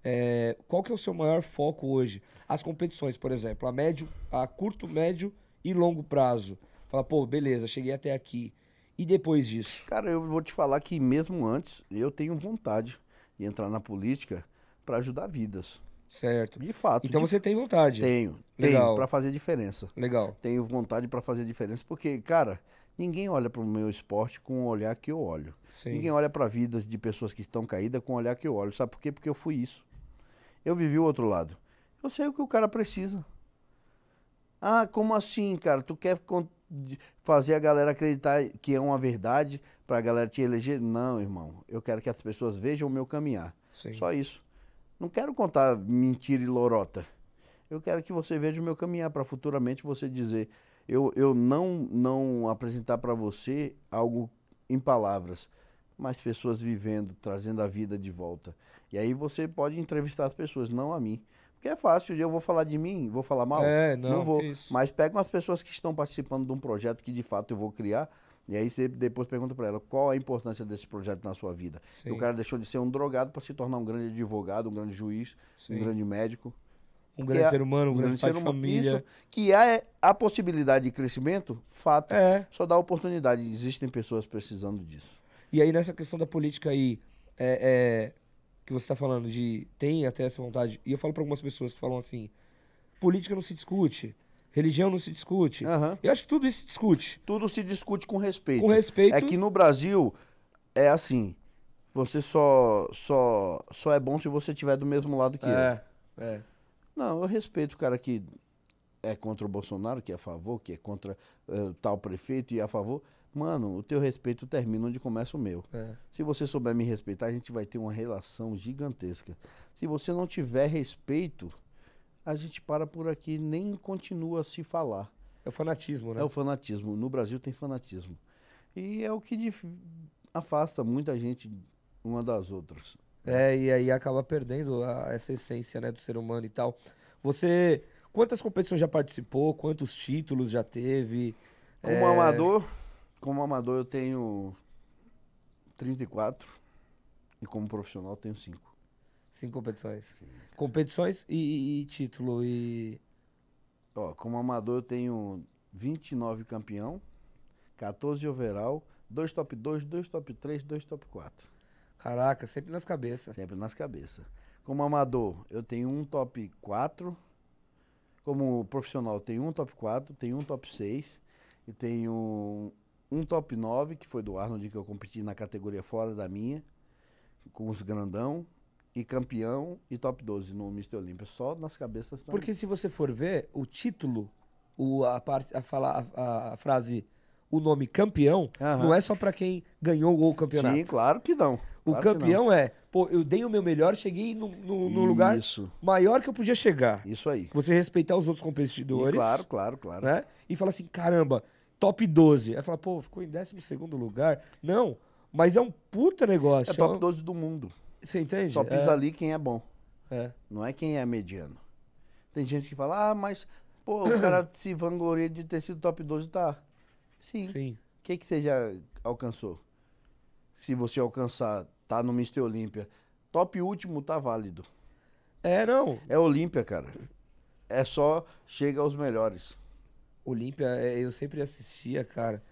é, qual que é o seu maior foco hoje? As competições, por exemplo, a médio, a curto, médio e longo prazo. Fala, pô, beleza, cheguei até aqui. E depois disso? Cara, eu vou te falar que mesmo antes, eu tenho vontade de entrar na política para ajudar vidas. Certo. De fato. Então de- você tem vontade. Tenho, Legal. tenho, para fazer diferença. Legal. Tenho vontade para fazer diferença, porque, cara, ninguém olha para o meu esporte com o olhar que eu olho. Sim. Ninguém olha para vidas de pessoas que estão caídas com o olhar que eu olho. Sabe por quê? Porque eu fui isso. Eu vivi o outro lado. Eu sei o que o cara precisa. Ah, como assim, cara? Tu quer fazer a galera acreditar que é uma verdade para a galera te eleger? Não, irmão. Eu quero que as pessoas vejam o meu caminhar. Sim. Só isso. Não quero contar mentira e lorota. Eu quero que você veja o meu caminhar para futuramente você dizer, eu, eu não não apresentar para você algo em palavras, mas pessoas vivendo, trazendo a vida de volta. E aí você pode entrevistar as pessoas, não a mim. Porque é fácil, eu vou falar de mim, vou falar mal. É, não, vou. que isso. Mas pega as pessoas que estão participando de um projeto que de fato eu vou criar E aí você depois pergunta pra ela qual a importância desse projeto na sua vida. Sim. O cara deixou de ser um drogado para se tornar um grande advogado, um grande juiz, Sim. um grande médico. Um grande é- ser humano, um, grande, pai de família. Isso, que é a possibilidade de crescimento, fato. É. Só dá oportunidade. Existem pessoas precisando disso. E aí nessa questão da política aí, é, é, que você tá falando de tem até essa vontade, e eu falo pra algumas pessoas que falam assim, política não se discute, religião não se discute. Aham. Eu acho que tudo isso se discute. Tudo se discute com respeito. Com respeito. É que no Brasil é assim. Você só, só, só é bom se você estiver do mesmo lado que eu. É, é. Não, eu respeito o cara que é contra o Bolsonaro, que é a favor, que é contra eh, tal prefeito e é a favor. Mano, o teu respeito termina onde começa o meu. é. Se você souber me respeitar, a gente vai ter uma relação gigantesca. Se você não tiver respeito, a gente para por aqui, nem continua a se falar. É o fanatismo, né? É o fanatismo. No Brasil tem fanatismo. E é o que dif- afasta muita gente uma das outras. É, e aí acaba perdendo a- essa essência, né, do ser humano e tal. Você, quantas competições já participou? Quantos títulos já teve? Como É, amador, como amador eu tenho 34 e como profissional eu tenho 5. Cinco competições. Competições e, e- e título e... Ó, como amador eu tenho 29 campeão, 14 overall, 2 top 2, 2 top 3, 2 top 4. Caraca, sempre nas cabeças. Sempre nas cabeças. Como amador, eu tenho um top 4. Como profissional, eu tenho um top 4, tenho um top 6 e tenho um top 9, que foi do Arnold, que eu competi na categoria fora da minha, com os grandão, e campeão e top 12 no Mr. Olímpia. Só nas cabeças também. Porque se você for ver, o título, o, a, parte, a, falar, a, a frase, o nome campeão, Aham. não é só pra quem ganhou o campeonato. Sim, claro que não. o Claro que não. campeão é, pô, eu dei o meu melhor, cheguei no, no- no lugar maior que eu podia chegar. isso aí. Você respeitar os outros E competidores. claro, claro, claro. né? E fala assim, caramba, top 12. Aí fala, pô, ficou em 12 segundo lugar. Não, mas é um puta negócio. É top um- 12 do mundo. Você entende? Só pisa é, ali quem é bom. é. Não é quem é mediano. Tem gente que fala, ah, mas pô, o *coughs* cara se vangloria de ter sido top 12, tá. Sim. O Sim. que, que você já alcançou? Se você alcançar, tá no Mr. Olímpia. Top último tá válido. É, não. É Olímpia, cara. É só chega aos melhores. Olímpia, é, eu sempre assistia, cara.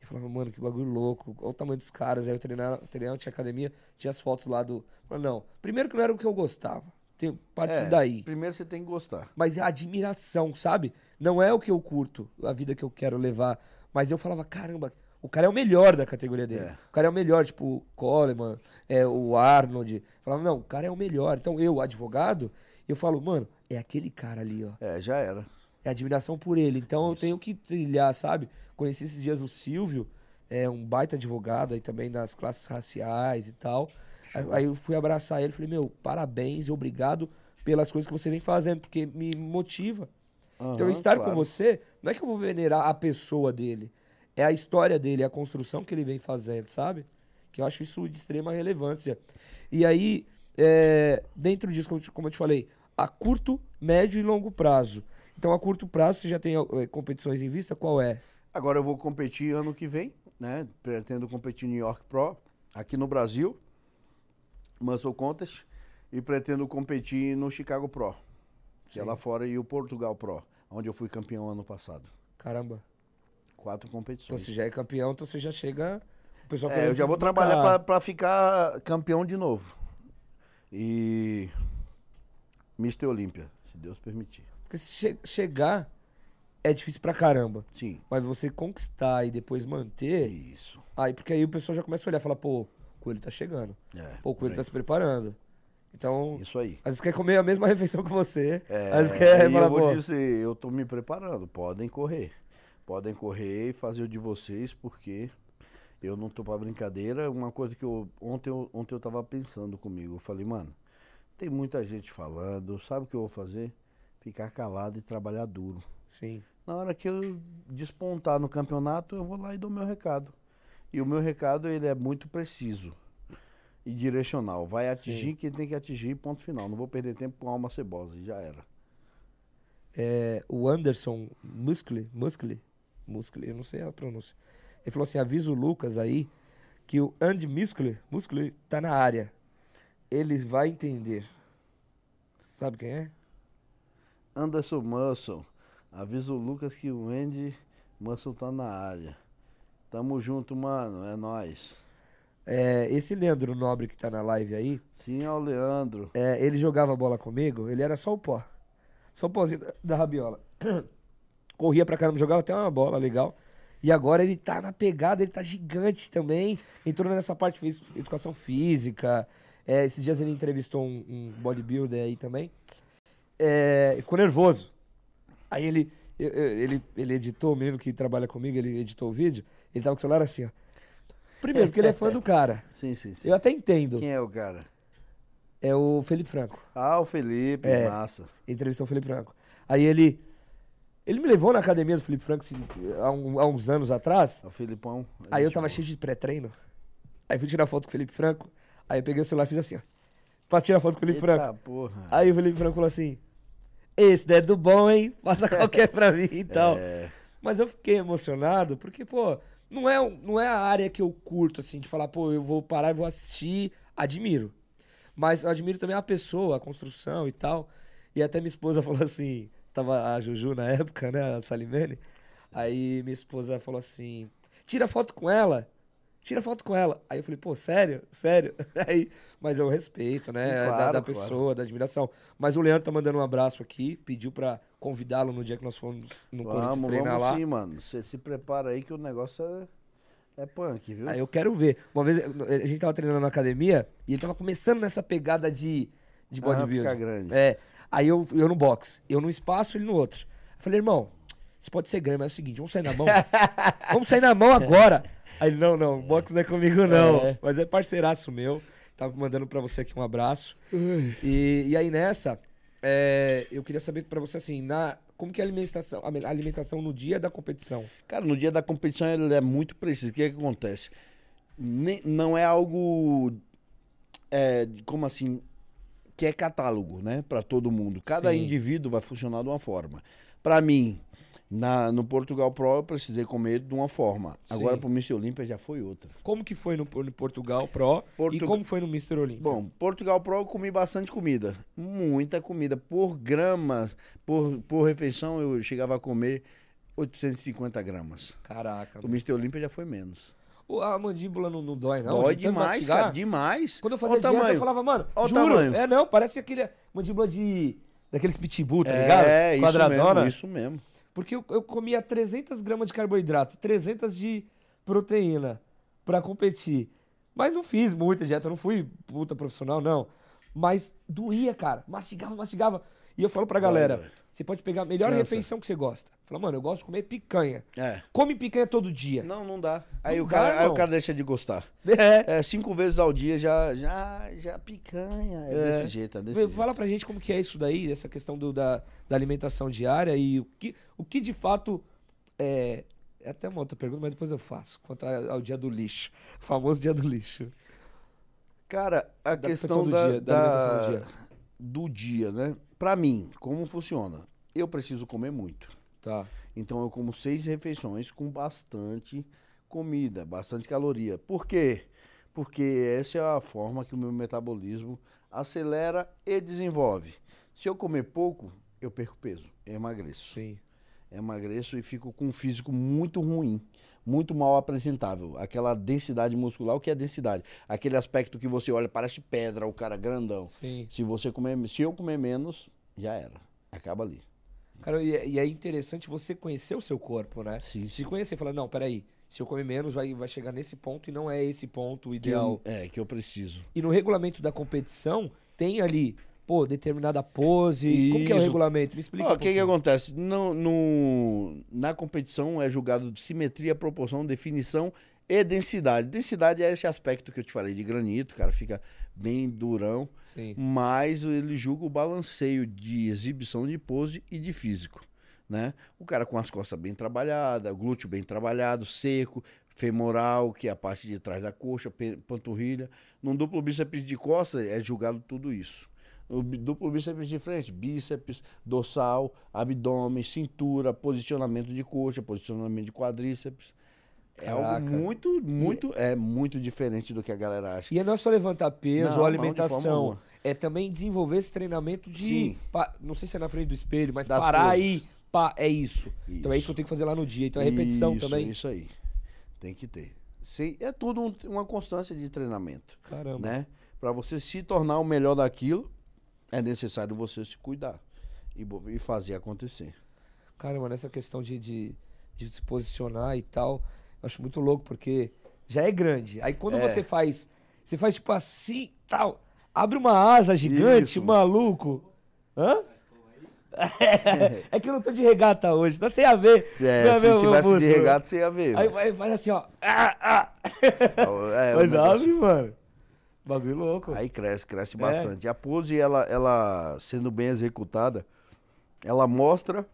E falava, mano, que bagulho louco. Olha o tamanho dos caras. Aí eu treinava, treinava tinha academia, tinha as fotos lá do. Falei, não. Primeiro que não era o que eu gostava. Tem parte É, daí. primeiro você tem que gostar. Mas é a admiração, sabe? Não é o que eu curto, a vida que eu quero levar. Mas eu falava, caramba, o cara é o melhor da categoria dele. É. O cara é o melhor, tipo, o Coleman, é, o Arnold. Falava, não, o cara é o melhor. Então eu, advogado, eu falo, mano, é aquele cara ali, ó. É, já era. É admiração por ele. Então eu Isso. tenho que trilhar, sabe? Conheci esses dias o Silvio, é um baita advogado aí também das classes raciais e tal. Aí, aí eu fui abraçar ele e falei, meu, parabéns e obrigado pelas coisas que você vem fazendo, porque me motiva. Então, Aham, estar claro. com você, não é que eu vou venerar a pessoa dele, é a história dele, a construção que ele vem fazendo, sabe? Que eu acho isso de extrema relevância. E aí, é, dentro disso, eu como eu te falei, a curto, médio e longo prazo. Então, a curto prazo, você já tem é, competições em vista? Qual é? Agora eu vou competir ano que vem, né? Pretendo competir no New York Pro, aqui no Brasil, Muscle Contest, e pretendo competir no Chicago Pro, que é Sim. lá fora, e o Portugal Pro, onde eu fui campeão ano passado. Caramba. Quatro Então, competições. você já é campeão, então você já chega... O pessoal É, eu já vou trabalhar pra ficar campeão de novo. E Mr. Olímpia, se Deus permitir. Porque se che- chegar, é difícil pra caramba. Sim. Mas você conquistar e depois manter... Isso. Aí, porque aí o pessoal já começa a olhar e falar, pô, o Coelho tá chegando. É, Pô, o Coelho tá se preparando. Então, Isso aí. às vezes quer comer a mesma *laughs* refeição que você. É, às vezes quer falar, eu vou pô, dizer, eu tô me preparando. Podem correr. Podem correr e fazer o de vocês, porque eu não tô pra brincadeira. Uma coisa que eu. Ontem eu, ontem eu tava pensando comigo. Eu falei, mano, tem muita gente falando. Sabe o que eu vou fazer? Ficar calado e trabalhar duro. sim, Na hora que eu despontar no campeonato, eu vou lá e dou meu recado. E o meu recado, ele é muito preciso e direcional. Vai atingir Sim. quem tem que atingir, ponto final. Não vou perder tempo com alma cebosa, e já era. é, o Anderson Muscle, Muscle, Muscle, eu não sei a pronúncia. Ele falou assim: avisa o Lucas aí que o Andy Muscoli, Muscoli tá na área. Ele vai entender. Sabe quem é? Anderson Muscle. Avisa o Lucas que o Andy Muscle tá na área. Tamo junto, mano. É nóis. É, esse Leandro Nobre que tá na live aí, Sim, é o Leandro. é, ele jogava bola comigo, ele era só o pó. Só o pozinho da, da rabiola. *coughs* Corria pra caramba, jogava até uma bola legal. E agora ele tá na pegada, ele tá gigante também. Entrou nessa parte, fez educação física. É, esses dias ele entrevistou um, um bodybuilder aí também. É, e ficou nervoso. Aí ele, ele, ele editou, o menino que trabalha comigo, ele editou o vídeo. Ele tava com o celular assim, ó. Primeiro, porque ele é fã do cara. *laughs* Sim, sim, sim. Eu até entendo. Quem é o cara? É o Felipe Franco. Ah, o Felipe, É. massa. Entrevistou o Felipe Franco. Aí ele. Ele me levou na academia do Felipe Franco assim, há, um- há uns anos atrás. É o Filipão. Aí eu Gente tava cheio de pré-treino. Aí fui tirar foto com o Felipe Franco. Aí eu peguei o celular e fiz assim, ó. Pra tirar foto com o Felipe Eita Franco. porra. Aí o Felipe Franco falou assim: Esse dedo bom, hein? *laughs* Faça qualquer pra mim e tal. *laughs* É, Mas eu fiquei emocionado porque, pô, não é, não é a área que eu curto, assim, de falar, pô, eu vou parar e vou assistir. Admiro. Mas eu admiro também a pessoa, a construção e tal. E até minha esposa *laughs* falou assim: tava a Juju na época, né, a Salimene. Aí minha esposa falou assim: tira foto com ela. Tira foto com ela. Aí eu falei, pô, sério? Sério? *laughs* Aí, mas eu respeito, né? Da- claro, da, claro. pessoa, da admiração. Mas o Leandro tá mandando um abraço aqui, pediu pra convidá-lo no dia que nós fomos no Corinthians vamos, treinar vamos lá. sim, mano. Você se prepara aí que o negócio é, é punk, viu? Aí eu quero ver. Uma vez a gente tava treinando na academia e ele tava começando nessa pegada de, de Ah, bodybuilding. ficar grande. É. Aí eu, eu no box, eu num espaço, ele no outro. Eu falei, irmão, isso pode ser grande, mas é o seguinte, vamos sair na mão. *laughs* vamos sair na mão agora. Aí ele, não, não, box não é comigo não. É. Mas é parceiraço meu. Tava mandando pra você aqui um abraço. E, e aí nessa, é, eu queria saber pra você assim, na, como que é a alimentação, a alimentação no dia da competição? Cara, no dia da competição ele é muito preciso. O que, é que acontece? Nem- não é algo. é, como assim? Que é catálogo, né? Pra todo mundo. Cada Sim. indivíduo vai funcionar de uma forma. Pra mim, na, no Portugal Pro, eu precisei comer de uma forma. Agora Sim. pro Mr. Olímpia já foi outra. Como que foi no, no Portugal Pro e Portu- como foi no Mr. Olímpia? Bom, Portugal Pro eu comi bastante comida. Muita comida. Por grama, por, por refeição, eu chegava a comer 850 gramas. Caraca. O Mr. Olímpia já foi menos. A mandíbula não, não dói, não? Dói De demais, mastigar? cara, demais. Quando eu fazia o dieta, tamanho. eu falava, mano, Olha o juro, tamanho. é não, parece aquele mandíbula de... Daqueles pitbull, tá é, ligado? isso Quadradona. mesmo, isso mesmo. Porque eu, eu comia 300 gramas de carboidrato, 300 de proteína pra competir. Mas não fiz muita dieta, não fui puta profissional, não. Mas doía, cara. Mastigava, mastigava. E eu falo pra galera. Você pode pegar a melhor refeição que você gosta. Fala, mano, eu gosto de comer picanha. É. Come picanha todo dia. Não, não dá. Aí, Não o, dá, cara, aí o cara deixa de gostar. É. É, cinco vezes ao dia já, já, já picanha. É, É. desse jeito, é desse Vê, jeito. Fala pra gente como que é isso daí, essa questão do, da, da alimentação diária e o que, o que de fato é. É até uma outra pergunta, mas depois eu faço. Quanto ao dia do lixo. *laughs* O famoso dia do lixo. Cara, a Da questão do da, dia, da da- alimentação do dia. do dia, né? Pra mim, como funciona? Eu preciso comer muito. Tá. Então eu como seis refeições com bastante comida, bastante caloria. Por quê? Porque essa é a forma que o meu metabolismo acelera e desenvolve. Se eu comer pouco, eu perco peso, eu emagreço. Sim. Emagreço e fico com um físico muito ruim, muito mal apresentável. Aquela densidade muscular, o que é densidade? Aquele aspecto que você olha, parece pedra, o cara grandão. Sim. Se você comer, se eu comer menos, já era. Acaba ali. Cara, e, é- e é interessante você conhecer o seu corpo, né? Sim, Se sim. conhecer e falar, não, peraí, se eu comer menos, vai, vai chegar nesse ponto e não é esse ponto o Que ideal. eu, é, que eu preciso. E no regulamento da competição, tem ali, pô, determinada pose. Como que é o Isso. regulamento? Me explica. Um O que, que acontece? No, no- na competição é julgado simetria, proporção, definição e densidade. Densidade é esse aspecto que eu te falei de granito, cara, fica bem durão, Sim. mas ele julga o balanceio de exibição de pose e de físico, né? O cara com as costas bem trabalhadas, glúteo bem trabalhado, seco, femoral, que é a parte de trás da coxa, panturrilha. Num duplo bíceps de costa é julgado tudo isso. O duplo bíceps de frente, bíceps, dorsal, abdômen, cintura, posicionamento de coxa, posicionamento de quadríceps. É Caraca. algo muito, muito, é muito diferente do que a galera acha. E não é só levantar peso Não, ou alimentação. É também desenvolver esse treinamento de. Pa- não sei se é na frente do espelho, mas Das parar e. Pá, é isso. Então é isso que eu tenho que fazer lá no dia. Então é repetição isso, também. Isso aí. Tem que ter. Sim, é tudo um- uma constância de treinamento, Caramba. né? Para você se tornar o melhor daquilo, é necessário você se cuidar e, e fazer acontecer. Caramba, nessa questão de, de, de se posicionar e tal, acho muito louco, porque já é grande. Aí quando É. você faz, você faz tipo assim, tal, abre uma asa gigante, Isso. maluco. Hã? *laughs* É que eu não tô de regata hoje, tá sem a ver. É, Não é se meu- meu tivesse de regata, você ia ver. Aí velho. vai, faz assim, ó. Ah, ah. É, o *laughs* Mas abre, mano. Bagulho louco. Aí cresce, É. cresce bastante. A pose, ela, ela sendo bem executada, ela mostra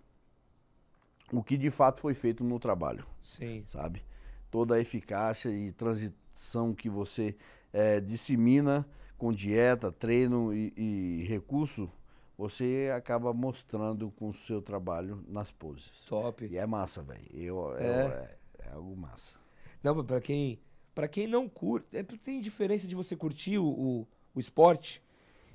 o que de fato foi feito no trabalho, Sim. sabe? Toda a eficácia e transição que você eh, dissemina com dieta, treino e, e recurso, você acaba mostrando com o seu trabalho nas poses. Top. E é massa, velho. Eu- É. eu- É, é algo massa. Não, mas pra quem, pra quem não curte, é porque tem diferença de você curtir o, o, o esporte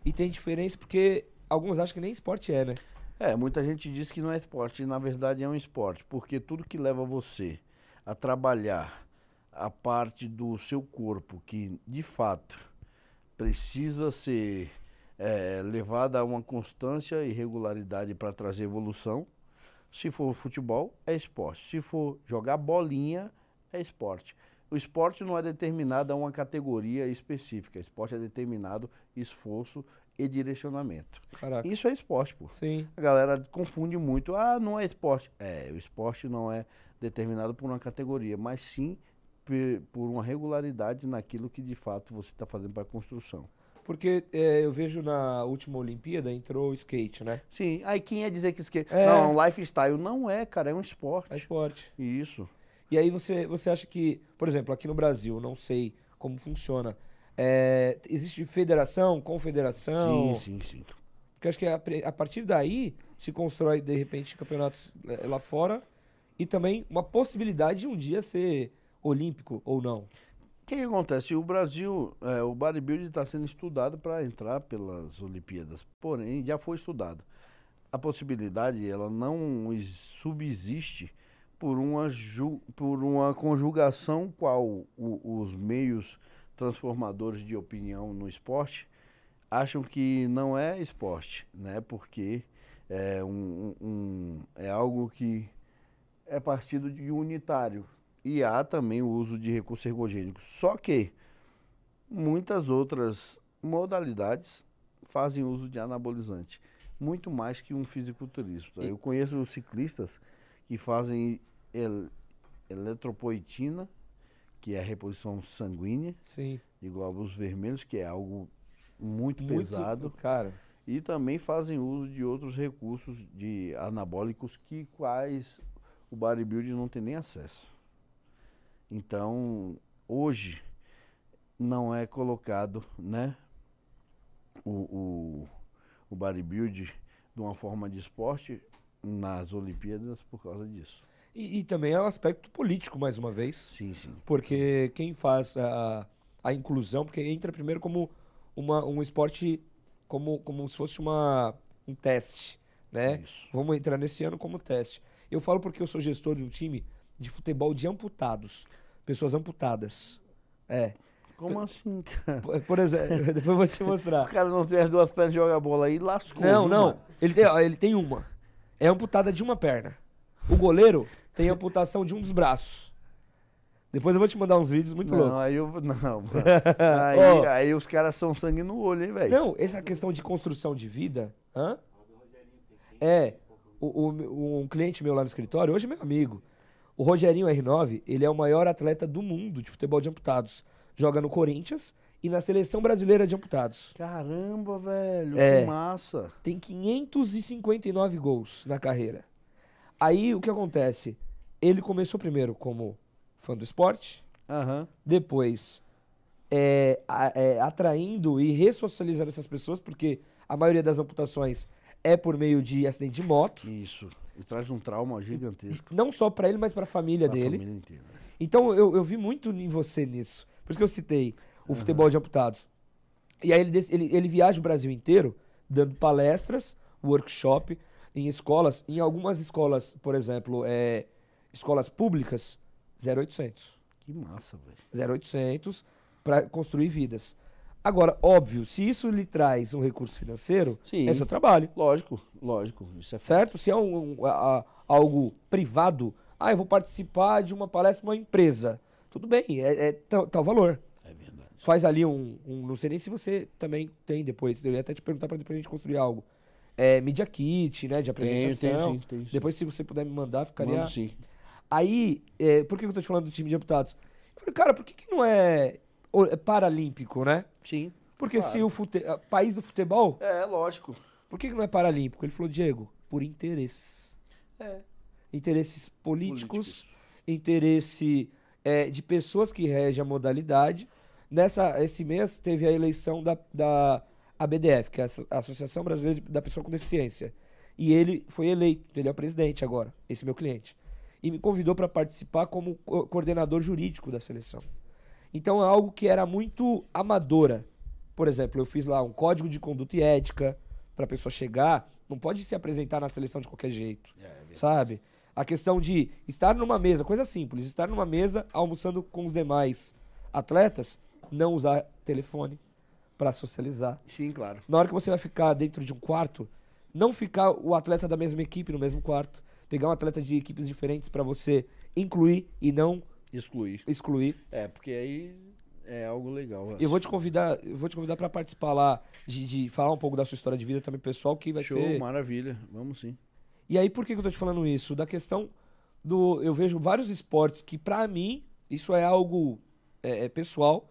e tem diferença porque alguns acham que nem esporte é, né? É, muita gente diz que não é esporte, e na verdade é um esporte, porque tudo que leva você a trabalhar a parte do seu corpo que de fato precisa ser é, levada a uma constância e regularidade para trazer evolução. Se for futebol, é esporte. Se for jogar bolinha, é esporte. O esporte não é determinado a uma categoria específica. Esporte é determinado esforço e direcionamento. Caraca. Isso é esporte, pô. Sim. A galera confunde muito. Ah, não é esporte. É, o esporte não é determinado por uma categoria, mas sim por uma regularidade naquilo que de fato você está fazendo para a construção. Porque é, eu vejo na última Olimpíada entrou o skate, né? Sim, aí quem ia dizer que skate. É. Não, é um lifestyle. Não é, cara, é um esporte. É esporte. Isso. E aí você, você acha que, por exemplo, aqui no Brasil, não sei como funciona. É, existe federação, confederação? Sim, sim, sim. Porque acho que a, a partir daí se constrói, de repente, campeonatos eh, lá fora e também uma possibilidade de um dia ser olímpico ou não. O que, que acontece? O Brasil, é, o bodybuilding está sendo estudado para entrar pelas Olimpíadas, porém já foi estudado. A possibilidade ela não subsiste por uma, por uma conjugação qual o- os meios transformadores de opinião no esporte acham que não é esporte, né? Porque é, um- um- é algo que é partido de unitário. E há também o uso de recursos ergogênicos. Só que muitas outras modalidades fazem uso de anabolizante. Muito mais que um fisiculturista. Eu conheço ciclistas que fazem el- eletropoetina, que é a reposição sanguínea Sim. de glóbulos vermelhos, que é algo muito, Muito pesado. Cara, E também fazem uso de outros recursos de anabólicos que quais o bodybuilding não tem nem acesso. Então, hoje não é colocado, né, o, o, o bodybuilding de uma forma de esporte nas Olimpíadas por causa disso. E, e também é o aspecto político, mais uma vez. Sim, sim. Porque quem faz a, a inclusão, porque entra primeiro como uma, um esporte, como, como se fosse uma, um teste, né? Isso. Vamos entrar nesse ano como teste. Eu falo porque eu sou gestor de um time de futebol de amputados. Pessoas amputadas. É. Como assim, *laughs* cara? Por, por exemplo, *laughs* depois eu vou te O mostrar. cara não tem as duas pernas de jogar bola aí, lascou. Não, viu, não. mano? Ele tem, ele tem uma. É amputada de uma perna. O goleiro tem amputação de um dos braços. Depois eu vou te mandar uns vídeos muito não, loucos. aí eu. Não, mano. *laughs* Aí, Ó. aí os caras são sangue no olho, hein, velho? Não, essa questão de construção de vida. Hã? É. O, o- um cliente meu lá no escritório, hoje é meu amigo. O Rogerinho R9, ele é o maior atleta do mundo de futebol de amputados. Joga no Corinthians e na seleção brasileira de amputados. Caramba, velho, É. que massa. Tem 559 gols na carreira. Aí o que acontece? Ele começou primeiro como fã do esporte, Aham. depois é, a- é, atraindo e ressocializando essas pessoas, porque a maioria das amputações é por meio de acidente de moto. Isso. E traz um trauma gigantesco. Não só pra ele, mas pra família pra dele. família inteira. Então eu, eu vi muito em você nisso. Por isso que eu citei o futebol de amputados. E aí ele, ele, ele viaja o Brasil inteiro dando palestras, workshop em escolas. Em algumas escolas, por exemplo, é, escolas públicas, 0800. Que massa, velho. 0800 para construir vidas. Agora, óbvio, se isso lhe traz um recurso financeiro, Sim. é seu trabalho, Lógico, lógico. Isso é fato. certo? Se é um, um- a- a- algo privado, ah, eu vou participar de uma palestra de uma empresa. Tudo bem, é, é tal, tal valor. É verdade. Faz ali um, um- Não sei nem se você também tem depois. Eu ia até te perguntar para depois a gente construir algo. É, Media Kit, né? De apresentação. sim, tenho sim. Depois, se você puder me mandar, ficaria. Mando sim. Aí, é, por que eu tô te falando do time de amputados? Eu falei, cara, por que, que não é, é paralímpico, né? Sim. Porque Claro. se o fute... país do futebol, É, lógico. por que, que não é paralímpico? Ele falou, Diego, por interesses. É. Interesses políticos, Políticos. interesse é, de pessoas que regem a modalidade. Nessa, esse mês teve a eleição da, da ABDF, que é a Asso- a Associação Brasileira da Pessoa com Deficiência. E ele foi eleito, ele é o presidente agora, esse meu cliente. E me convidou para participar como co- coordenador jurídico da seleção. Então é algo que era muito amadora. Por exemplo, eu fiz lá um código de conduta e ética para a pessoa chegar, não pode se apresentar na seleção de qualquer jeito, sabe? A questão de estar numa mesa, coisa simples, estar numa mesa almoçando com os demais atletas, não usar telefone para socializar. Sim, claro. Na hora que você vai ficar dentro de um quarto, não ficar o atleta da mesma equipe no mesmo quarto, pegar um atleta de equipes diferentes para você incluir e não Excluir. excluir. É, porque aí é algo legal. Eu vou te convidar, eu vou te convidar para participar lá de, de falar um pouco da sua história de vida também pessoal, que vai Show, ser. maravilha. Vamos sim. E aí por que, que eu tô te falando isso? Da questão do, eu vejo vários esportes que pra mim isso é algo é, é pessoal.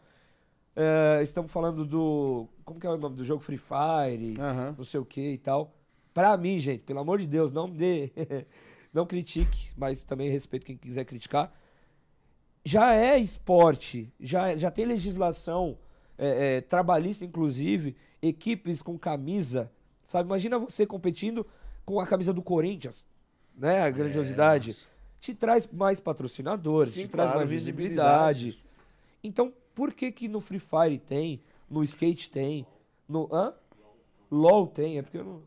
É, estamos falando do, como que é o nome do jogo Free Fire, não sei o que e tal. Pra mim, gente, pelo amor de Deus, não dê, *laughs* não critique, mas também respeito quem quiser criticar. Já é esporte, já, já tem legislação é, é, trabalhista, inclusive, equipes com camisa, sabe? Imagina você competindo com a camisa do Corinthians, né? A grandiosidade. Te traz mais patrocinadores, Sim, te traz claro, mais visibilidade. visibilidade. Então, por que que no Free Fire tem, no skate tem, no hã? LOL tem, é porque eu não...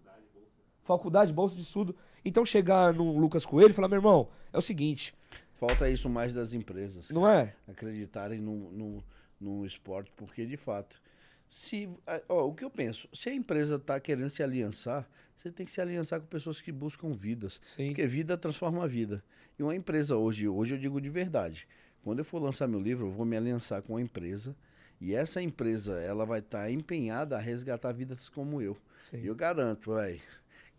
Faculdade, bolsa de estudo. Então chegar no Lucas Coelho e falar, meu irmão, é o seguinte, Falta isso mais das empresas. não é? acreditarem no, no, no esporte, porque de fato, se ó, o que eu penso, se a empresa está querendo se aliançar, você tem que se aliançar com pessoas que buscam vidas, Sim. porque vida transforma a vida. E uma empresa hoje, hoje eu digo de verdade, quando eu for lançar meu livro, eu vou me aliançar com uma empresa e essa empresa ela vai estar empenhada a resgatar vidas como eu. Sim. E eu garanto, velho,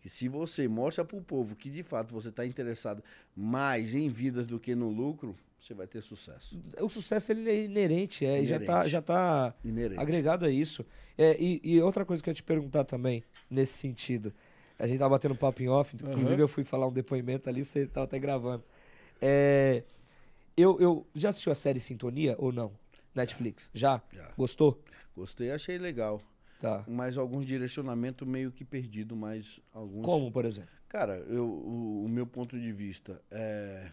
que se você mostra para o povo que de fato você está interessado mais em vidas do que no lucro, você vai ter sucesso. O sucesso ele é inerente, é, já tá, Inerente. já tá Inerente. agregado a isso. É, e, e outra coisa que eu ia te perguntar também, nesse sentido. A gente tava batendo papo em off, inclusive Aham. eu fui falar um depoimento ali, você tava até gravando. É, eu, eu já assistiu a série Sintonia ou não? Netflix? Já? Já. Gostou? Gostei, achei legal. Tá. Mas alguns direcionamentos meio que perdido, mas alguns. Como, por exemplo? Cara, eu, o, o meu ponto de vista é.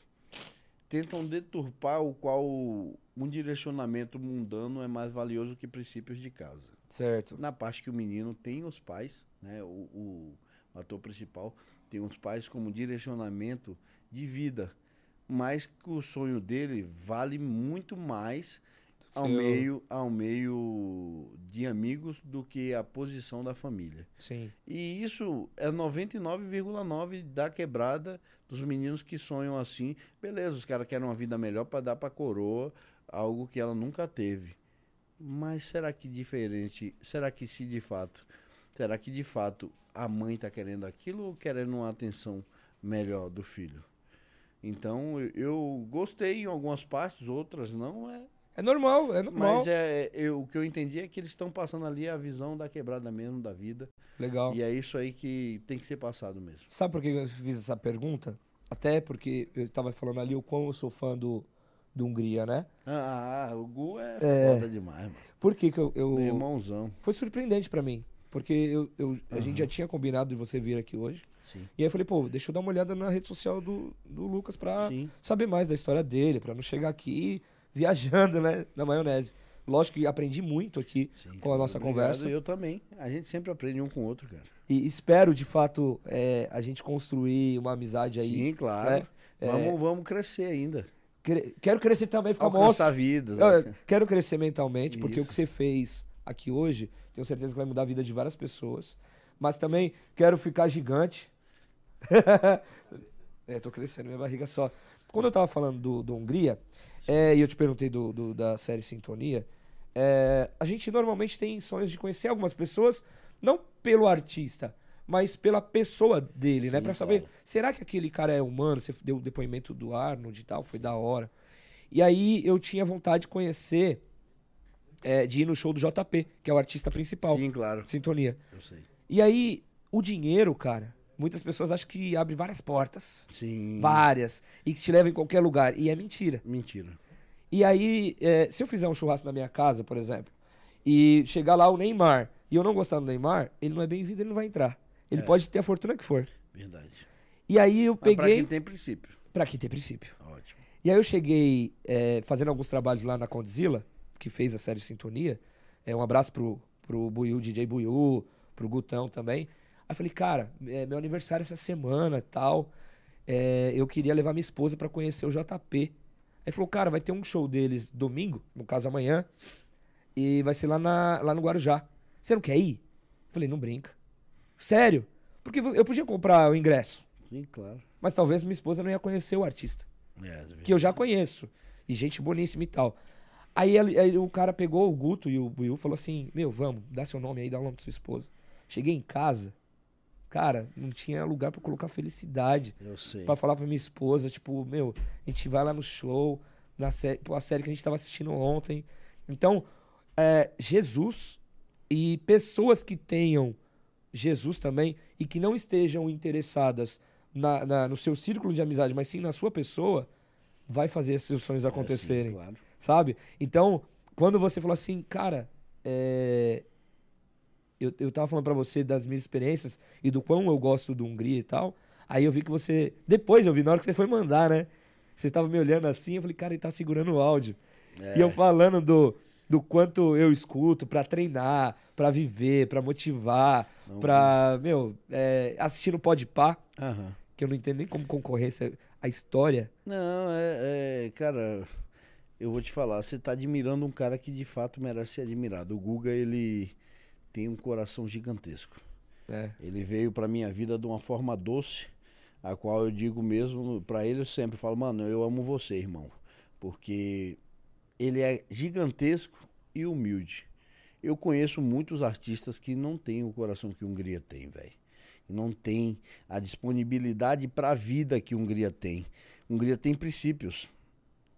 Tentam deturpar o qual um direcionamento mundano é mais valioso que princípios de casa. Certo. Na parte que o menino tem os pais, né? O, o ator principal tem os pais como direcionamento de vida. Mas que o sonho dele vale muito mais ao Eu- meio, ao meio de amigos do que a posição da família. Sim. E isso é 99,9 da quebrada dos meninos que sonham assim. Beleza, os caras querem uma vida melhor para dar para coroa algo que ela nunca teve. Mas será que diferente? Será que se de fato, será que de fato a mãe está querendo aquilo ou querendo uma atenção melhor do filho? Então eu, gostei em algumas partes, outras não é. É normal, é normal. Mas é, eu, o que eu entendi é que eles estão passando ali a visão da quebrada mesmo da vida. Legal. E é isso aí que tem que ser passado mesmo. Sabe por que eu fiz essa pergunta? Até porque eu tava falando ali o quão eu sou fã do, do Hungria, né? Ah, o Gu é, É. foda demais, mano. Por que, que eu, eu- Meu irmãozão. Foi surpreendente pra mim. Porque eu, eu- a gente já tinha combinado de você vir aqui hoje. Sim. E aí eu falei, pô, deixa eu dar uma olhada na rede social do, do Lucas pra Sim. saber mais da história dele, pra não chegar aqui *laughs* viajando, né, na maionese. Lógico que aprendi muito aqui Sim, com a nossa obrigado. conversa. Eu também. A gente sempre aprende um com o outro, cara. E espero, de fato, é, a gente construir uma amizade aí. Sim, claro. né? Vamos, vamos crescer ainda. Quero crescer também, ficar Alcançar monstro. vidas. Eu, né? quero crescer mentalmente, porque o Isso. que você fez aqui hoje, tenho certeza que vai mudar a vida de várias pessoas. Mas também quero ficar gigante. *laughs* é, tô crescendo, minha barriga só. Quando eu tava falando do, do Hungria, é, e eu te perguntei do, do- da série Sintonia, é, a gente normalmente tem sonhos de conhecer algumas pessoas, não pelo artista, mas pela pessoa dele, né? Pra saber, claro. será que aquele cara é humano? Você deu o depoimento do Arnold e tal, foi da hora. E aí eu tinha vontade de conhecer, é, de ir no show do JP, que é o artista principal, Sim, claro. Sintonia. Eu sei. E aí, o dinheiro, cara, muitas pessoas acham que abre várias portas. Sim. Várias. E que te leva em qualquer lugar. E é mentira. Mentira. E aí, é, se eu fizer um churrasco na minha casa, por exemplo, e chegar lá o Neymar, e eu não gostar do Neymar, ele não é bem-vindo, ele não vai entrar. Ele É. pode ter a fortuna que for. Verdade. E aí eu Mas pra peguei. quem tem princípio. Pra quem tem princípio. Ótimo. E aí eu cheguei é, fazendo alguns trabalhos lá na Condzilla, que fez a série Sintonia. É, um abraço pro, pro Buiu, DJ Buiu, pro Gutão também. Aí eu falei, cara, é meu aniversário essa semana tal. é, eu queria levar minha esposa pra conhecer o JP. Aí falou, cara, vai ter um show deles domingo, no caso amanhã, e vai ser lá, na, lá no Guarujá. Você não quer ir? Eu falei, não brinca. Sério? Porque eu podia comprar o ingresso, Sim, claro. mas talvez minha esposa não ia conhecer o artista É, que eu já conheço. E gente boníssima e tal. Aí, ele- aí o cara pegou o Guto e o Buiu falou assim: Meu, vamos, dá seu nome aí, dá o nome da sua esposa. Cheguei em casa, cara, não tinha lugar pra colocar felicidade. Eu sei. Pra falar pra minha esposa, tipo, meu, a gente vai lá no show, na série, a série que a gente tava assistindo ontem. Então, é, Jesus e pessoas que tenham Jesus também e que não estejam interessadas na, na- no seu círculo de amizade, mas sim na sua pessoa, vai fazer esses sonhos É, sim, acontecerem, claro. Sabe? Então, quando você falou assim, cara, é, eu, eu tava falando pra você das minhas experiências e do quão eu gosto do Hungria e tal, aí eu vi que você, depois eu vi, na hora que você foi mandar, né? Você tava me olhando assim, eu falei, cara, ele tá segurando o áudio. É. E eu falando do, do quanto eu escuto pra treinar, pra viver, pra motivar, pra, meu, é, assistir no Podpah, Aham. que eu não entendo nem como concorrência a história. Não, é, é, cara, eu vou te falar, você tá admirando um cara que de fato merece ser admirado. O Guga, ele tem um coração gigantesco. né? Ele veio pra minha vida de uma forma doce, a qual eu digo mesmo pra ele, eu sempre falo, mano, eu amo você, irmão, porque ele é gigantesco e humilde. Eu conheço muitos artistas que não têm o coração que a Hungria tem, velho. Não tem a disponibilidade para a vida que Hungria tem. Hungria tem princípios.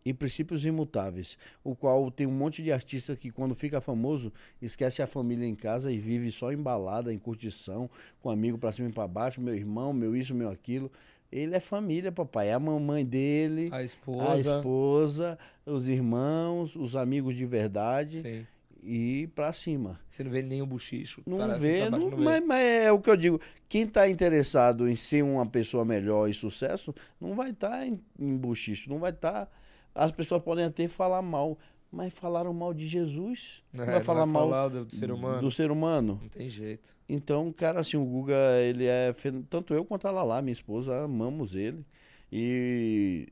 E princípios imutáveis. O qual tem um monte de artista que, quando fica famoso, esquece a família em casa e vive só embalada, em curtição, com amigo pra cima e pra baixo, meu irmão, meu isso, meu aquilo. Ele é família, papai. É a mamãe dele, A a esposa. esposa, os irmãos, os amigos de verdade Sim. e pra cima. Você não vê nenhum buchicho. Não Cara, vê, não- vê. mas, mas é o que eu digo. Quem está interessado em ser uma pessoa melhor e sucesso, não vai estar em, em buchicho, não vai estar. As pessoas podem até falar mal, mas falaram mal de Jesus. *laughs* É, Não não vai falar mal falar do, do ser humano. do ser humano. Não tem jeito. Então, cara, assim, o Guga, ele é. Tanto eu quanto a Lala, minha esposa, amamos ele. E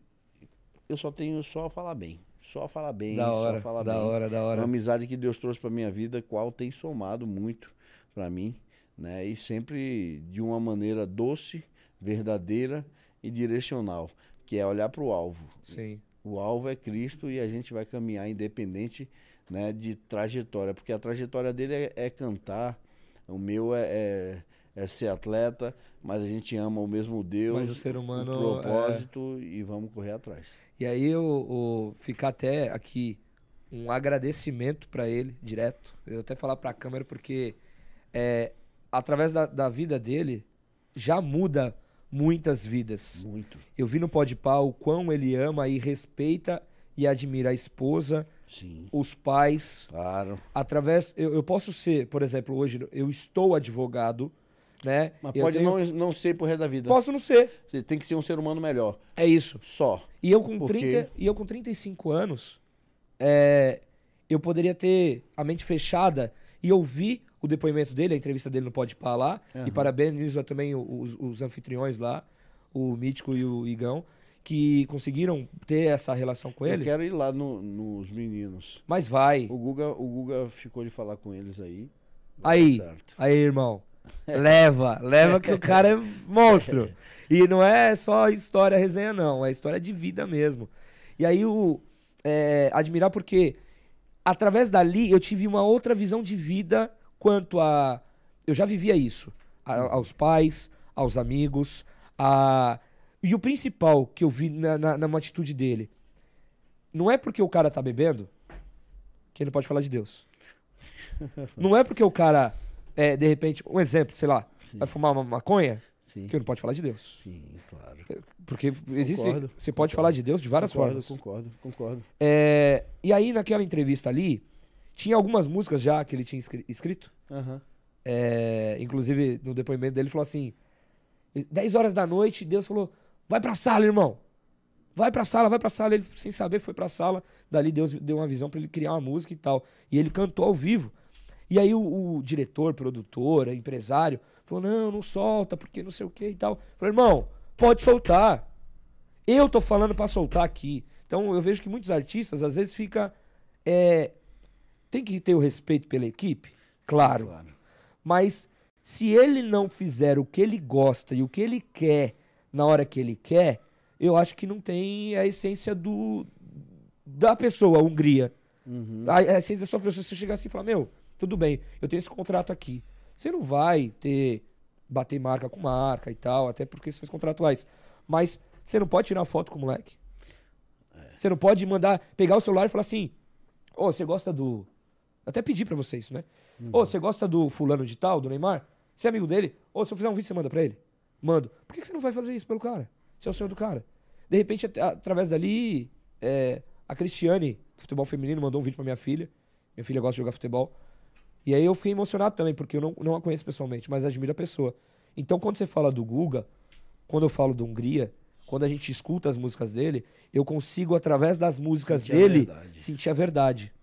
eu só tenho só a falar bem. Só a falar bem, Da só hora, a falar da bem. hora, da Uma hora. amizade que Deus trouxe para minha vida, qual tem somado muito para mim, né? E sempre de uma maneira doce, verdadeira e direcional, que é olhar para o alvo. Sim. O alvo é Cristo e a gente vai caminhar independente, né, de trajetória, porque a trajetória dele é, é cantar, o meu é, é, é ser atleta, mas a gente ama o mesmo Deus, Mas o ser humano, é. o propósito e vamos correr atrás. E aí eu, eu ficar até aqui um agradecimento pra ele direto. Eu até falar pra câmera porque é, através da, da vida dele já muda muitas vidas. Muito. Eu vi no Podpah o quão ele ama e respeita e admira a esposa, Sim, os pais, claro. através. Eu, eu posso ser, por exemplo, hoje eu estou advogado, né? Mas Eu pode tenho- não, não ser pro resto da vida. Posso não ser. Você tem que ser um ser humano melhor. É isso. Só. E eu com, Porque- 30, e eu com 35 anos, é, eu poderia ter a mente fechada e ouvir o depoimento dele, a entrevista dele no Pode Pá lá. E parabenizo também os, os anfitriões lá, o Mítico e o Igão, que conseguiram ter essa relação com Eu ele. quero ir lá no- nos meninos. Mas vai. O Guga, o Guga ficou de falar com eles aí. Aí, Certo. aí, irmão. Leva, leva que o cara é monstro. *laughs* E não é só história, resenha, não. É história de vida mesmo. E aí, o é, admirar porque, através dali, eu tive uma outra visão de vida quanto a. Eu já vivia isso. a- aos pais, aos amigos. A, e o principal que eu vi na, na, numa atitude dele. Não é porque o cara tá bebendo que ele não pode falar de Deus. *laughs* Não é porque o cara, é, de repente, um exemplo, sei lá, vai fumar uma maconha, Sim. que ele não pode falar de Deus. Sim, claro. Porque existe. Concordo, você pode concordo. falar de Deus de várias concordo, formas. concordo, concordo. É, e aí, naquela entrevista ali, tinha algumas músicas já que ele tinha escri- escrito. Aham. É, inclusive, no depoimento dele, ele falou assim: 10 horas da noite, Deus falou: vai pra sala, irmão. Vai pra sala, vai pra sala. Ele, sem saber, foi pra sala. Dali, Deus deu uma visão pra ele criar uma música e tal. E ele cantou ao vivo. E aí, o, o diretor, produtor, empresário, falou: não, não solta, porque não sei o que e tal. Falei, irmão, pode soltar. Eu tô falando pra soltar aqui. Então, eu vejo que muitos artistas, às vezes, fica. é, tem que ter o respeito pela equipe? Claro. Claro. Mas se ele não fizer o que ele gosta e o que ele quer na hora que ele quer, eu acho que não tem a essência do da pessoa, a Hungria. A, a essência da sua pessoa, você chegar assim e falar, meu, tudo bem, eu tenho esse contrato aqui. Você não vai ter bater marca com marca e tal, até por questões contratuais. Mas você não pode tirar foto com o moleque. Você não pode mandar, pegar o celular e falar assim, ô, você gosta do... Até pedi pra você isso, né? Ô, você gosta do fulano de tal, do Neymar? Você é amigo dele? Ô, se eu fizer um vídeo, você manda pra ele? Mando. Por que que você não vai fazer isso pelo cara? Você é o senhor do cara. De repente, at- através dali, é, a Cristiane, do futebol feminino, mandou um vídeo pra minha filha. Minha filha gosta de jogar futebol. E aí eu fiquei emocionado também, porque eu não, não a conheço pessoalmente, mas admiro a pessoa. Então, quando você fala do Guga, quando eu falo do Hungria, quando a gente escuta as músicas dele, eu consigo, através das músicas Sentir a dele, verdade. sentir a verdade.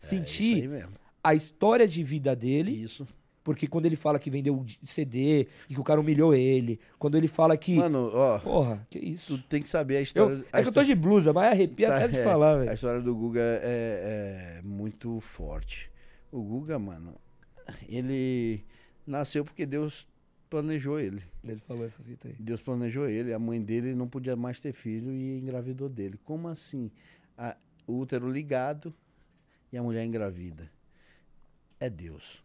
É sentir mesmo. a história de vida dele, Isso. porque quando ele fala que vendeu de- CD e que o cara humilhou ele, quando ele fala que. Mano, ó, Porra, que isso? tu tem que saber a Eu- história. a é que eu tô de blusa, mas arrepia Tá, até de é, falar, A velho. história do Guga é, é muito forte. O Guga, mano, ele nasceu porque Deus planejou ele. Ele falou essa fita aí. Deus planejou ele. A mãe dele não podia mais ter filho e engravidou dele. Como assim? A- o útero ligado e a mulher engravida. É Deus.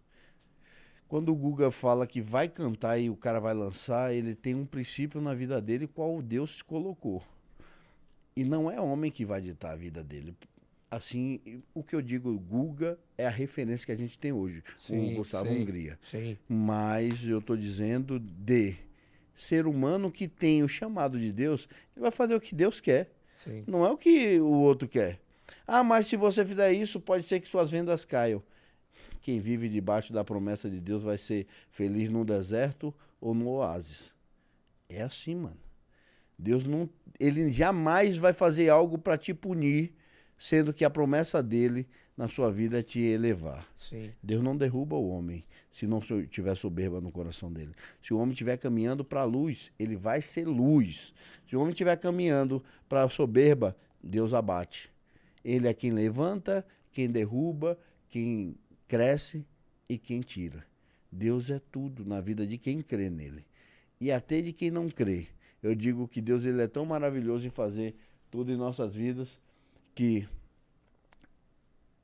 Quando o Guga fala que vai cantar e o cara vai lançar, ele tem um princípio na vida dele qual Deus colocou. E não é homem que vai ditar a vida dele. Assim, o que eu digo, Guga é a referência que a gente tem hoje. Sim, o Gustavo sim. Hungria. Sim. Mas eu estou dizendo de ser humano que tem o chamado de Deus, ele vai fazer o que Deus quer. Sim. Não é o que o outro quer. Ah, mas se você fizer isso, pode ser que suas vendas caiam. Quem vive debaixo da promessa de Deus vai ser feliz no deserto ou no oásis. É assim, mano. Deus não, ele jamais vai fazer algo para te punir, sendo que a promessa dele na sua vida é te elevar. Sim. Deus não derruba o homem se não tiver soberba no coração dele. Se o homem estiver caminhando para a luz, ele vai ser luz. Se o homem estiver caminhando para a soberba, Deus abate. Ele é quem levanta, quem derruba, quem cresce e quem tira. Deus é tudo na vida de quem crê nele. E até de quem não crê. Eu digo que Deus ele é tão maravilhoso em fazer tudo em nossas vidas que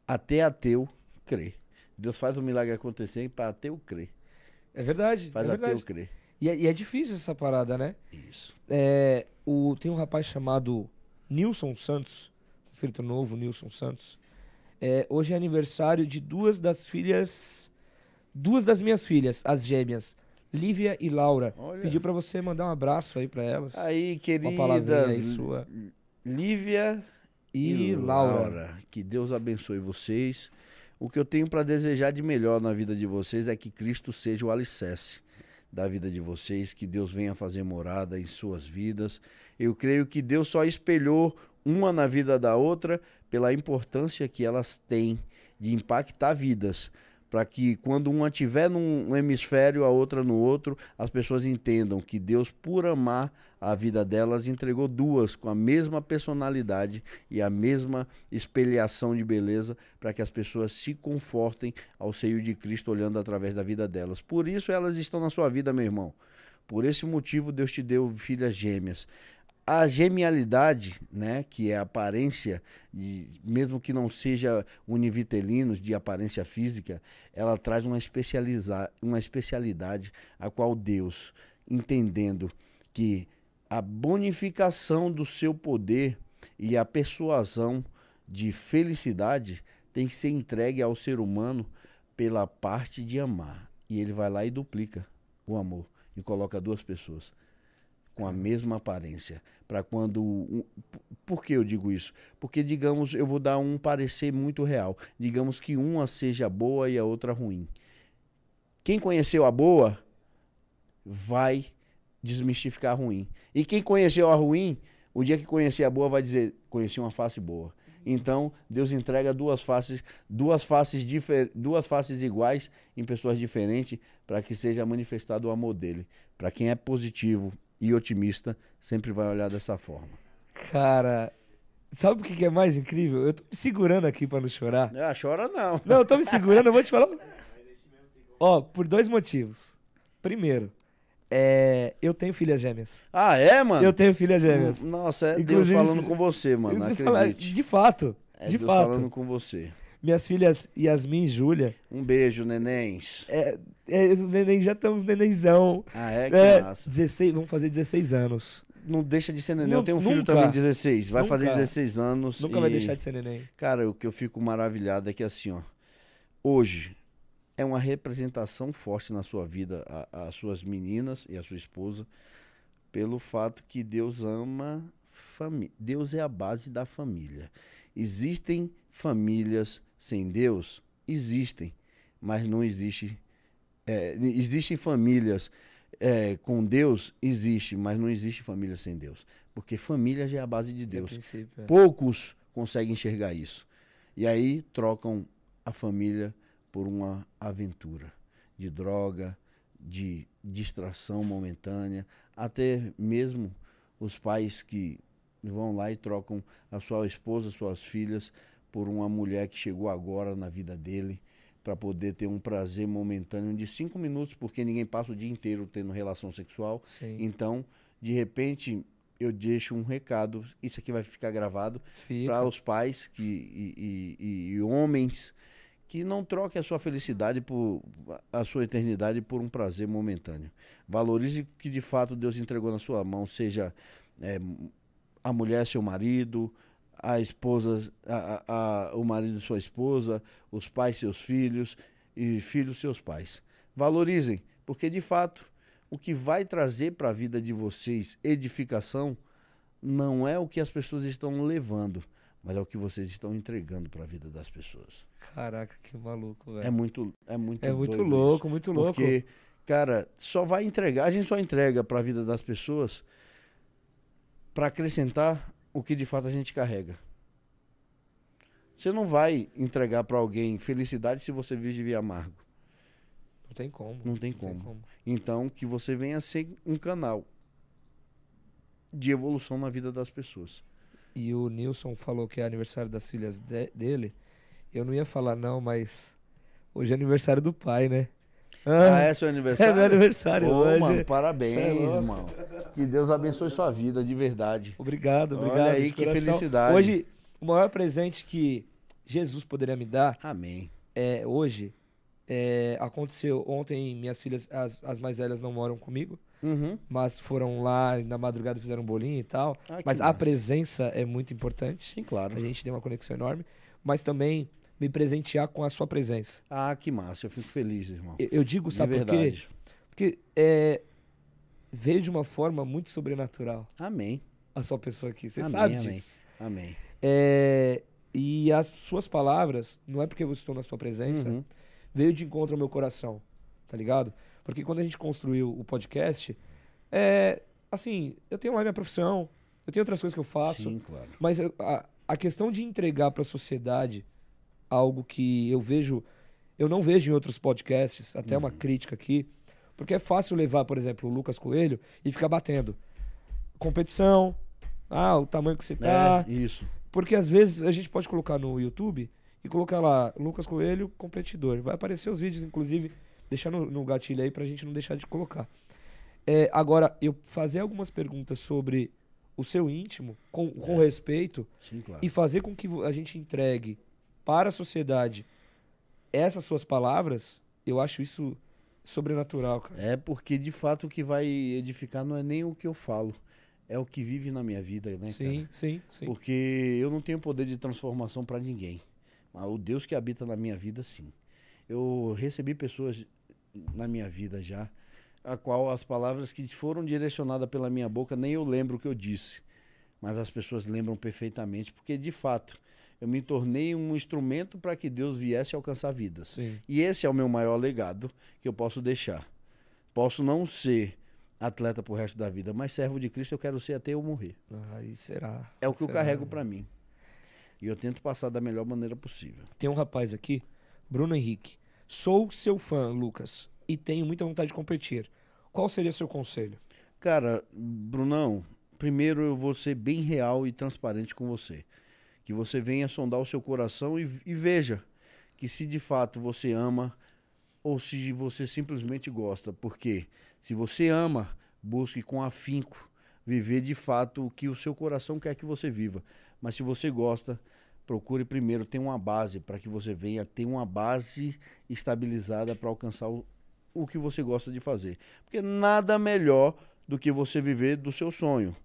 até ateu crê. Deus faz o milagre acontecer para ateu crer. É verdade. Faz é ateu crer. E, é, e é difícil essa parada, né? Isso. É, o, tem um rapaz chamado Nilson Santos, escrito novo, Nilson Santos. É, hoje é aniversário de duas das filhas, duas das minhas filhas, as gêmeas, Lívia e Laura. Olha. Pediu pra você mandar um abraço aí pra elas. Aí, uma palavrinha aí sua. Lívia e, Laura. Laura. Que Deus abençoe vocês. O que eu tenho para desejar de melhor na vida de vocês é que Cristo seja o alicerce da vida de vocês, que Deus venha fazer morada em suas vidas. Eu creio que Deus só espelhou uma na vida da outra pela importância que elas têm de impactar vidas, para que quando uma estiver num hemisfério, a outra no outro, as pessoas entendam que Deus, por amar a vida delas, entregou duas com a mesma personalidade e a mesma espelhação de beleza, para que as pessoas se confortem ao seio de Cristo olhando através da vida delas. Por isso elas estão na sua vida, meu irmão. Por esse motivo Deus te deu filhas gêmeas a gemialidade, né, que é a aparência, de, mesmo que não seja univitelinos de aparência física, ela traz uma, especializa, uma especialidade a qual Deus, entendendo que a bonificação do seu poder e a persuasão de felicidade tem que ser entregue ao ser humano pela parte de amar. E ele vai lá e duplica o amor e coloca duas pessoas com a mesma aparência. Para quando. Por que eu digo isso? Porque, digamos, eu vou dar um parecer muito real. Digamos que uma seja boa e a outra ruim. Quem conheceu a boa vai desmistificar a ruim. E quem conheceu a ruim, o dia que conhecer a boa, vai dizer: conheci uma face boa. Então, Deus entrega duas faces, duas faces, duas faces iguais em pessoas diferentes para que seja manifestado o amor dele. Para quem é positivo, e otimista sempre vai olhar dessa forma. Cara, sabe o que é mais incrível? Eu tô me segurando aqui para não chorar. Ah, chora não. Não, eu tô me segurando, eu vou te falar. Ó, por dois motivos. Primeiro, é, eu tenho filhas gêmeas. Ah, é, mano? Eu tenho filhas gêmeas. Nossa, é Inclusive, Deus falando com você, mano. Acredite. De fato. É de Deus fato. falando com você. Minhas filhas Yasmin e Júlia. Um beijo, nenéns. É, é, os nenéns já estão uns nenenzão. Ah, é? Que é, massa. 16, vamos fazer 16 anos. Não deixa de ser neném. eu tenho um filho nunca, também de 16. Vai nunca, fazer 16 anos. Nunca e... vai deixar de ser neném. Cara, o que eu fico maravilhado é que assim, ó. Hoje é uma representação forte na sua vida, as suas meninas e a sua esposa, pelo fato que Deus ama família. Deus é a base da família. Existem famílias sem Deus? Existem, mas não existe. É, existem famílias é, com Deus? Existe, mas não existe família sem Deus. Porque família já é a base de Deus. É. Poucos conseguem enxergar isso. E aí trocam a família por uma aventura de droga, de distração momentânea, até mesmo os pais que vão lá e trocam a sua esposa, suas filhas por uma mulher que chegou agora na vida dele para poder ter um prazer momentâneo de cinco minutos, porque ninguém passa o dia inteiro tendo relação sexual. Sim. Então, de repente, eu deixo um recado. Isso aqui vai ficar gravado para os pais que, e, e, e, homens que não troquem a sua felicidade por a sua eternidade por um prazer momentâneo. Valorize o que de fato Deus entregou na sua mão, seja é, a mulher seu marido, a esposa, a, a, o marido sua esposa, os pais seus filhos e filhos seus pais. Valorizem, porque de fato o que vai trazer para a vida de vocês edificação não é o que as pessoas estão levando, mas é o que vocês estão entregando para a vida das pessoas. Caraca, que maluco, velho. É muito, é muito, é muito louco, isso. muito louco. Porque, cara, só vai entregar, a gente só entrega para a vida das pessoas para acrescentar o que de fato a gente carrega. Você não vai entregar para alguém felicidade se você vive amargo. Não tem como. Não tem, não como. tem como. Então, que você venha ser um canal de evolução na vida das pessoas. E o Nilson falou que é aniversário das filhas de dele. Eu não ia falar não, mas hoje é aniversário do pai, né? Ah, ah é seu aniversário? *laughs* É meu aniversário Ô, hoje. mano, parabéns, é irmão. Que Deus abençoe sua vida, de verdade. Obrigado, obrigado. Olha aí, que felicidade. Hoje, o maior presente que Jesus poderia me dar. Amém. É, hoje, é, aconteceu ontem, minhas filhas, as, as mais velhas não moram comigo, uhum. mas foram lá na madrugada fizeram um bolinho e tal. Ah, mas a presença é muito importante. Sim, claro. A gente tem uma conexão enorme. Mas também me presentear com a sua presença. Ah, que massa. Eu fico feliz, irmão. Eu, eu digo, sabe por quê? Porque é, veio de uma forma muito sobrenatural. Amém. A sua pessoa aqui. Você amém, sabe amém. disso. Amém. É, e as suas palavras, não é porque eu estou na sua presença, Uhum. veio de encontro ao meu coração, tá ligado? Porque quando a gente construiu o podcast, é. Assim, eu tenho lá minha profissão, eu tenho outras coisas que eu faço, Sim, claro. mas a, a questão de entregar para a sociedade algo que eu vejo, eu não vejo em outros podcasts, até uma crítica aqui, porque é fácil levar, por exemplo, o Lucas Coelho e ficar batendo. Competição, ah, o tamanho que você tá. É, isso. Porque às vezes a gente pode colocar no YouTube e colocar lá Lucas Coelho competidor. Vai aparecer os vídeos, inclusive, deixar no, no gatilho aí pra gente não deixar de colocar. É, agora, eu fazer algumas perguntas sobre o seu íntimo, com, com respeito, Sim, claro. e fazer com que a gente entregue para a sociedade essas suas palavras, eu acho isso sobrenatural, cara. É porque, de fato, o que vai edificar não é nem o que eu falo, é o que vive na minha vida, né, sim, cara? sim, sim. Porque eu não tenho poder de transformação para ninguém. Mas o Deus que habita na minha vida, sim. Eu recebi pessoas na minha vida já, a qual as palavras que foram direcionadas pela minha boca, nem eu lembro o que eu disse. Mas as pessoas lembram perfeitamente, porque de fato eu me tornei um instrumento para que Deus viesse alcançar vidas. Sim. E esse é o meu maior legado que eu posso deixar. Posso não ser atleta pro resto da vida, mas servo de Cristo eu quero ser até eu morrer. Aí será. É o que eu será? carrego pra mim. E eu tento passar da melhor maneira possível. Tem um rapaz aqui, Bruno Henrique. Sou seu fã, Lucas, e tenho muita vontade de competir. Qual seria seu conselho? Cara, Brunão, primeiro eu vou ser bem real e transparente com você. Que você venha sondar o seu coração e, e veja que se de fato você ama ou se você simplesmente gosta. Porque se você ama, busque com afinco viver de fato o que o seu coração quer que você viva. Mas se você gosta, procure primeiro ter uma base para que você venha ter uma base estabilizada para alcançar o, o que você gosta de fazer. Porque nada melhor do que você viver do seu sonho.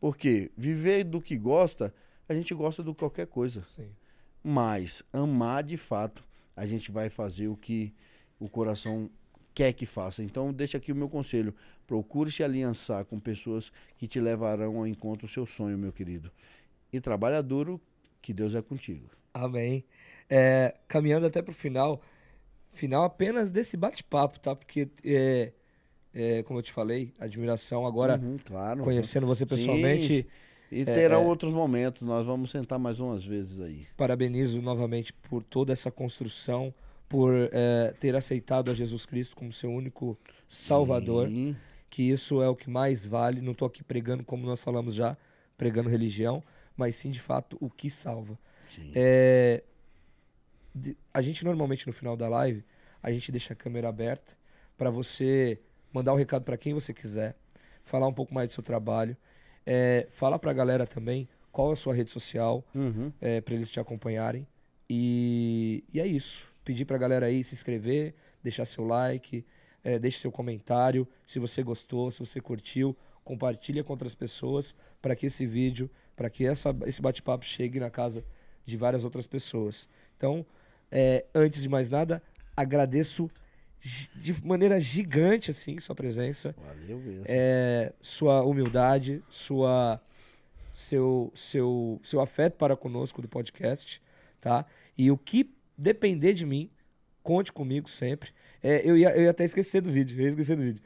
Porque viver do que gosta, a gente gosta de qualquer coisa. Sim. Mas amar de fato, a gente vai fazer o que o coração quer que faça. Então, deixa aqui o meu conselho. Procure se aliançar com pessoas que te levarão ao encontro do seu sonho, meu querido. E trabalha duro, que Deus é contigo. Amém. É, caminhando até pro final, final apenas desse bate-papo, tá? Porque, é, é, como eu te falei, admiração. Agora, Uhum, claro. conhecendo você pessoalmente, E terão outros momentos. Nós vamos sentar mais umas vezes aí. parabenizo novamente por toda essa construção, por é, ter aceitado a Jesus Cristo como seu único Salvador. Sim. que isso é o que mais vale. Não estou aqui pregando, como nós falamos já, pregando religião, mas sim, de fato, o que salva. É, a gente normalmente no final da live, a gente deixa a câmera aberta para você mandar o recado para quem você quiser, falar um pouco mais do seu trabalho, é, falar para a galera também qual é a sua rede social, Uhum. para eles te acompanharem. E, e é isso. Pedir pra galera aí se inscrever, deixar seu like, é, deixe seu comentário. Se você gostou, se você curtiu, compartilha com outras pessoas para que esse vídeo, para que essa, esse bate-papo chegue na casa de várias outras pessoas. Então, é, antes de mais nada, agradeço de maneira gigante assim sua presença Valeu mesmo. é, sua humildade, sua seu, seu, seu afeto para conosco do podcast, tá? E o que depender de mim, conte comigo sempre. É, eu, ia, eu ia até esquecer do vídeo, eu ia esquecer do vídeo.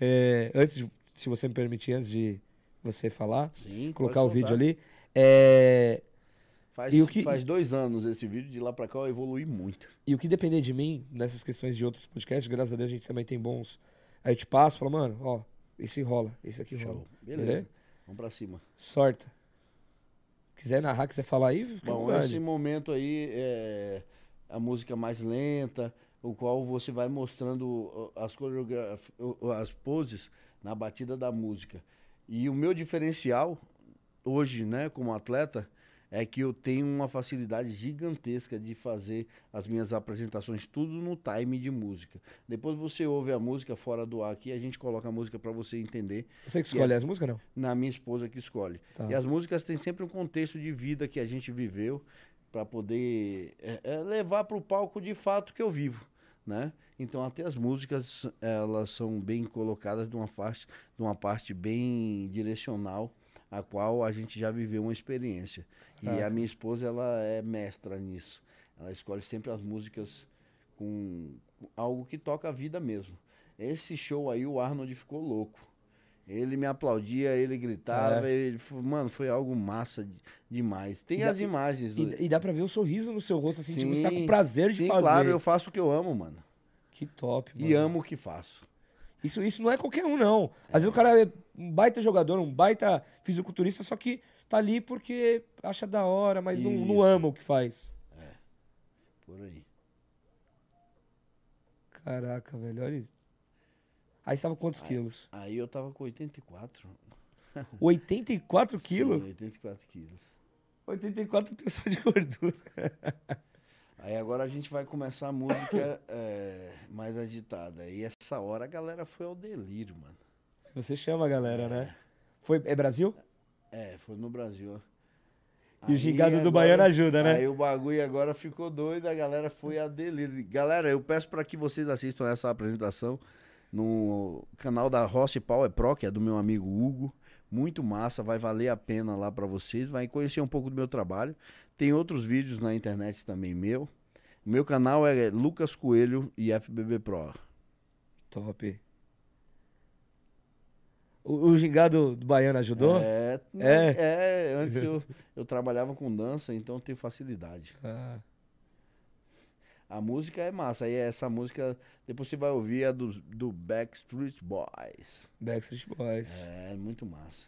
É, antes, de, se você me permitir, antes de você falar, Sim, colocar o vídeo ali, é, Faz, E o que- faz dois anos esse vídeo, de lá pra cá eu evolui muito. E o que depender de mim, nessas questões de outros podcasts, graças a Deus a gente também tem bons. Aí eu te passo, falo, mano, ó, esse rola, esse aqui rola. Show. Beleza. Beleza? Vamos pra cima. Sorte. Quiser narrar, quiser falar aí, Bom, vontade. esse momento aí é a música mais lenta, o qual você vai mostrando as as poses na batida da música. E o meu diferencial hoje, né, como atleta, é que eu tenho uma facilidade gigantesca de fazer as minhas apresentações tudo no time de música. Depois você ouve a música fora do ar aqui, a gente coloca a música para você entender Você que escolhe as músicas, não? na minha esposa que escolhe. Tá. E as músicas têm sempre um contexto de vida que a gente viveu para poder é, é, levar para o palco de fato que eu vivo, né? Então até as músicas elas são bem colocadas de uma parte, de uma parte bem direcional a qual a gente já viveu uma experiência. E Ah. a minha esposa, ela é mestra nisso. Ela escolhe sempre as músicas com algo que toca a vida mesmo. Esse show aí, o Arnold ficou louco. Ele me aplaudia, ele gritava, ele, fo- mano, foi algo massa de- demais. Tem É. E dá- as imagens do... E, e dá pra ver o sorriso no seu rosto, assim, tipo, você tá com prazer de sim, fazer. claro, eu faço o que eu amo, mano. Que top, mano. E amo o que faço. Isso, isso não é qualquer um, não. Às vezes o cara é um baita jogador, um baita fisiculturista, só que tá ali porque acha da hora, mas não, não ama o que faz. Por aí. Caraca, velho, olha. isso. Aí estava quantos quilos? Aí eu tava com 84. 84 *laughs* quilos? Sim, 84 quilos. 84 tem só de gordura. *laughs* Aí agora a gente vai começar a música *coughs* é, mais agitada. E essa hora a galera foi ao delírio, mano. Você chama a galera, né? Foi, é Brasil? É, foi no Brasil. E o gingado do baiano ajuda, né? Aí o bagulho agora ficou doido, a galera foi a delírio. Galera, eu peço para que vocês assistam essa apresentação no canal da Rossi Power Pro, que é do meu amigo Hugo. Muito massa, vai valer a pena lá para vocês, vai conhecer um pouco do meu trabalho. Tem outros vídeos na internet também meu. Meu canal é Lucas Coelho e FBB Pro. Top. O, o gingado do baiano ajudou? É, É? é, antes eu, eu trabalhava com dança, então tenho facilidade. Ah, A música é massa. Aí essa música, depois você vai ouvir, é do, do Backstreet Boys. Backstreet Boys. É, muito massa.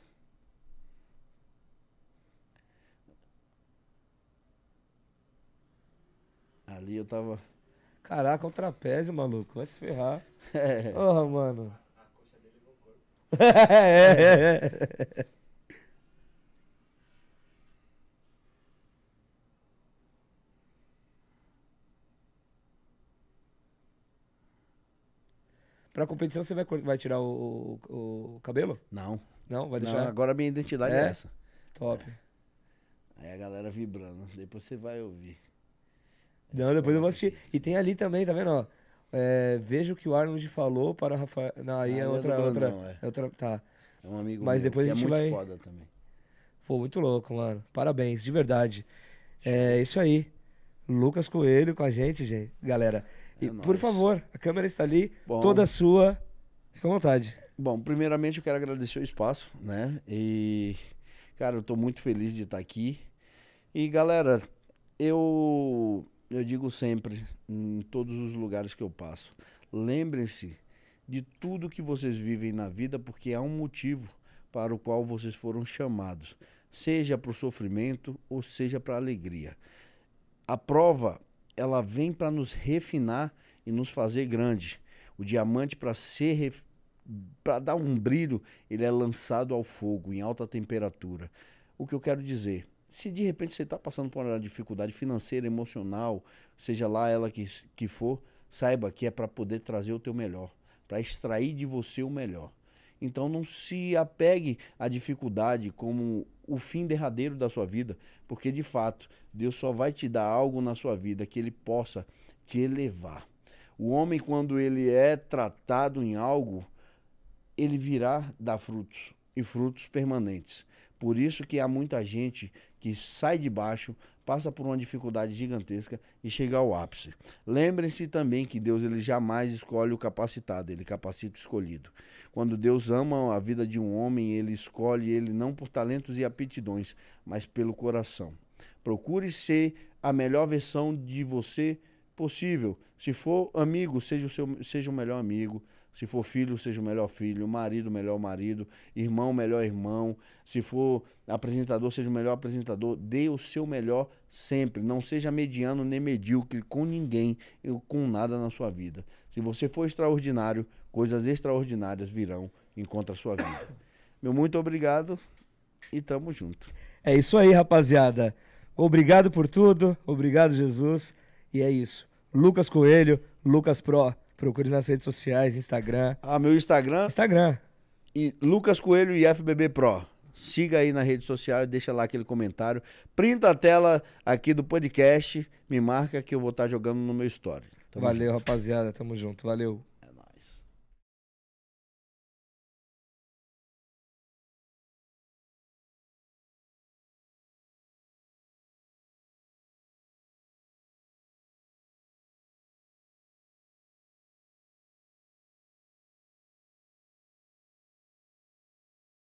Ali eu tava. Caraca, o trapézio, maluco. Vai se ferrar. *laughs* É, Porra, mano. *laughs* é, é, é. Pra competição você vai, vai tirar o, o- o cabelo? não. Não? Vai não. deixar? Agora a minha identidade é, É? essa. Top. Aí a galera vibrando. Depois você vai ouvir. Não, depois eu vou assistir. E tem ali também, tá vendo? Ó, é, veja o que o Arnold falou para o Rafael. Não, aí Ah, é é outra. outra, Brandão, é. é outra. Tá. É um amigo Mas meu, depois a gente é muito vai- foda também. Pô, muito louco, mano. Parabéns, de verdade. É isso aí. Lucas Coelho com a gente, gente. Galera. E, É por favor, a câmera está ali, Bom. toda sua. Fica à vontade. Bom, primeiramente eu quero agradecer o espaço, né? E, cara, eu tô muito feliz de estar aqui. E, galera, eu, eu digo sempre, em todos os lugares que eu passo, lembrem-se de tudo que vocês vivem na vida, porque há um motivo para o qual vocês foram chamados, seja para o sofrimento ou seja para a alegria. A prova, ela vem para nos refinar e nos fazer grande. O diamante, para ser ref para dar um brilho, ele é lançado ao fogo em alta temperatura. O que eu quero dizer, se de repente você está passando por uma dificuldade financeira, emocional, seja lá ela que, que for, saiba que é para poder trazer o teu melhor, para extrair de você o melhor. Então não se apegue à dificuldade como o fim derradeiro da sua vida, porque de fato Deus só vai te dar algo na sua vida que ele possa te elevar. O homem, quando ele é tratado em algo, ele virá dar frutos e frutos permanentes. Por isso que há muita gente que sai de baixo, passa por uma dificuldade gigantesca e chega ao ápice. Lembrem-se também que Deus ele jamais escolhe o capacitado, ele capacita o escolhido. Quando Deus ama a vida de um homem, ele escolhe ele não por talentos e aptidões, mas pelo coração. Procure ser a melhor versão de você possível. Se for amigo, seja o, seu, seja o melhor amigo. Se for filho, seja o melhor filho. Marido, melhor marido. Irmão, melhor irmão. Se for apresentador, seja o melhor apresentador. Dê o seu melhor sempre. Não seja mediano nem medíocre com ninguém e com nada na sua vida. Se você for extraordinário, coisas extraordinárias virão em contra a sua vida. *coughs* Meu muito obrigado e tamo junto. É isso aí, rapaziada. Obrigado por tudo. Obrigado, Jesus. E é isso. Lucas Coelho, Lucas Pro. Procure nas redes sociais, Instagram. Ah, meu Instagram Instagram. e Lucas Coelho e FBB Pro. Siga aí na rede social e deixa lá aquele comentário. Printa a tela aqui do podcast, me marca que eu vou estar jogando no meu story. Tamo Valeu, rapaziada. Tamo junto. Valeu.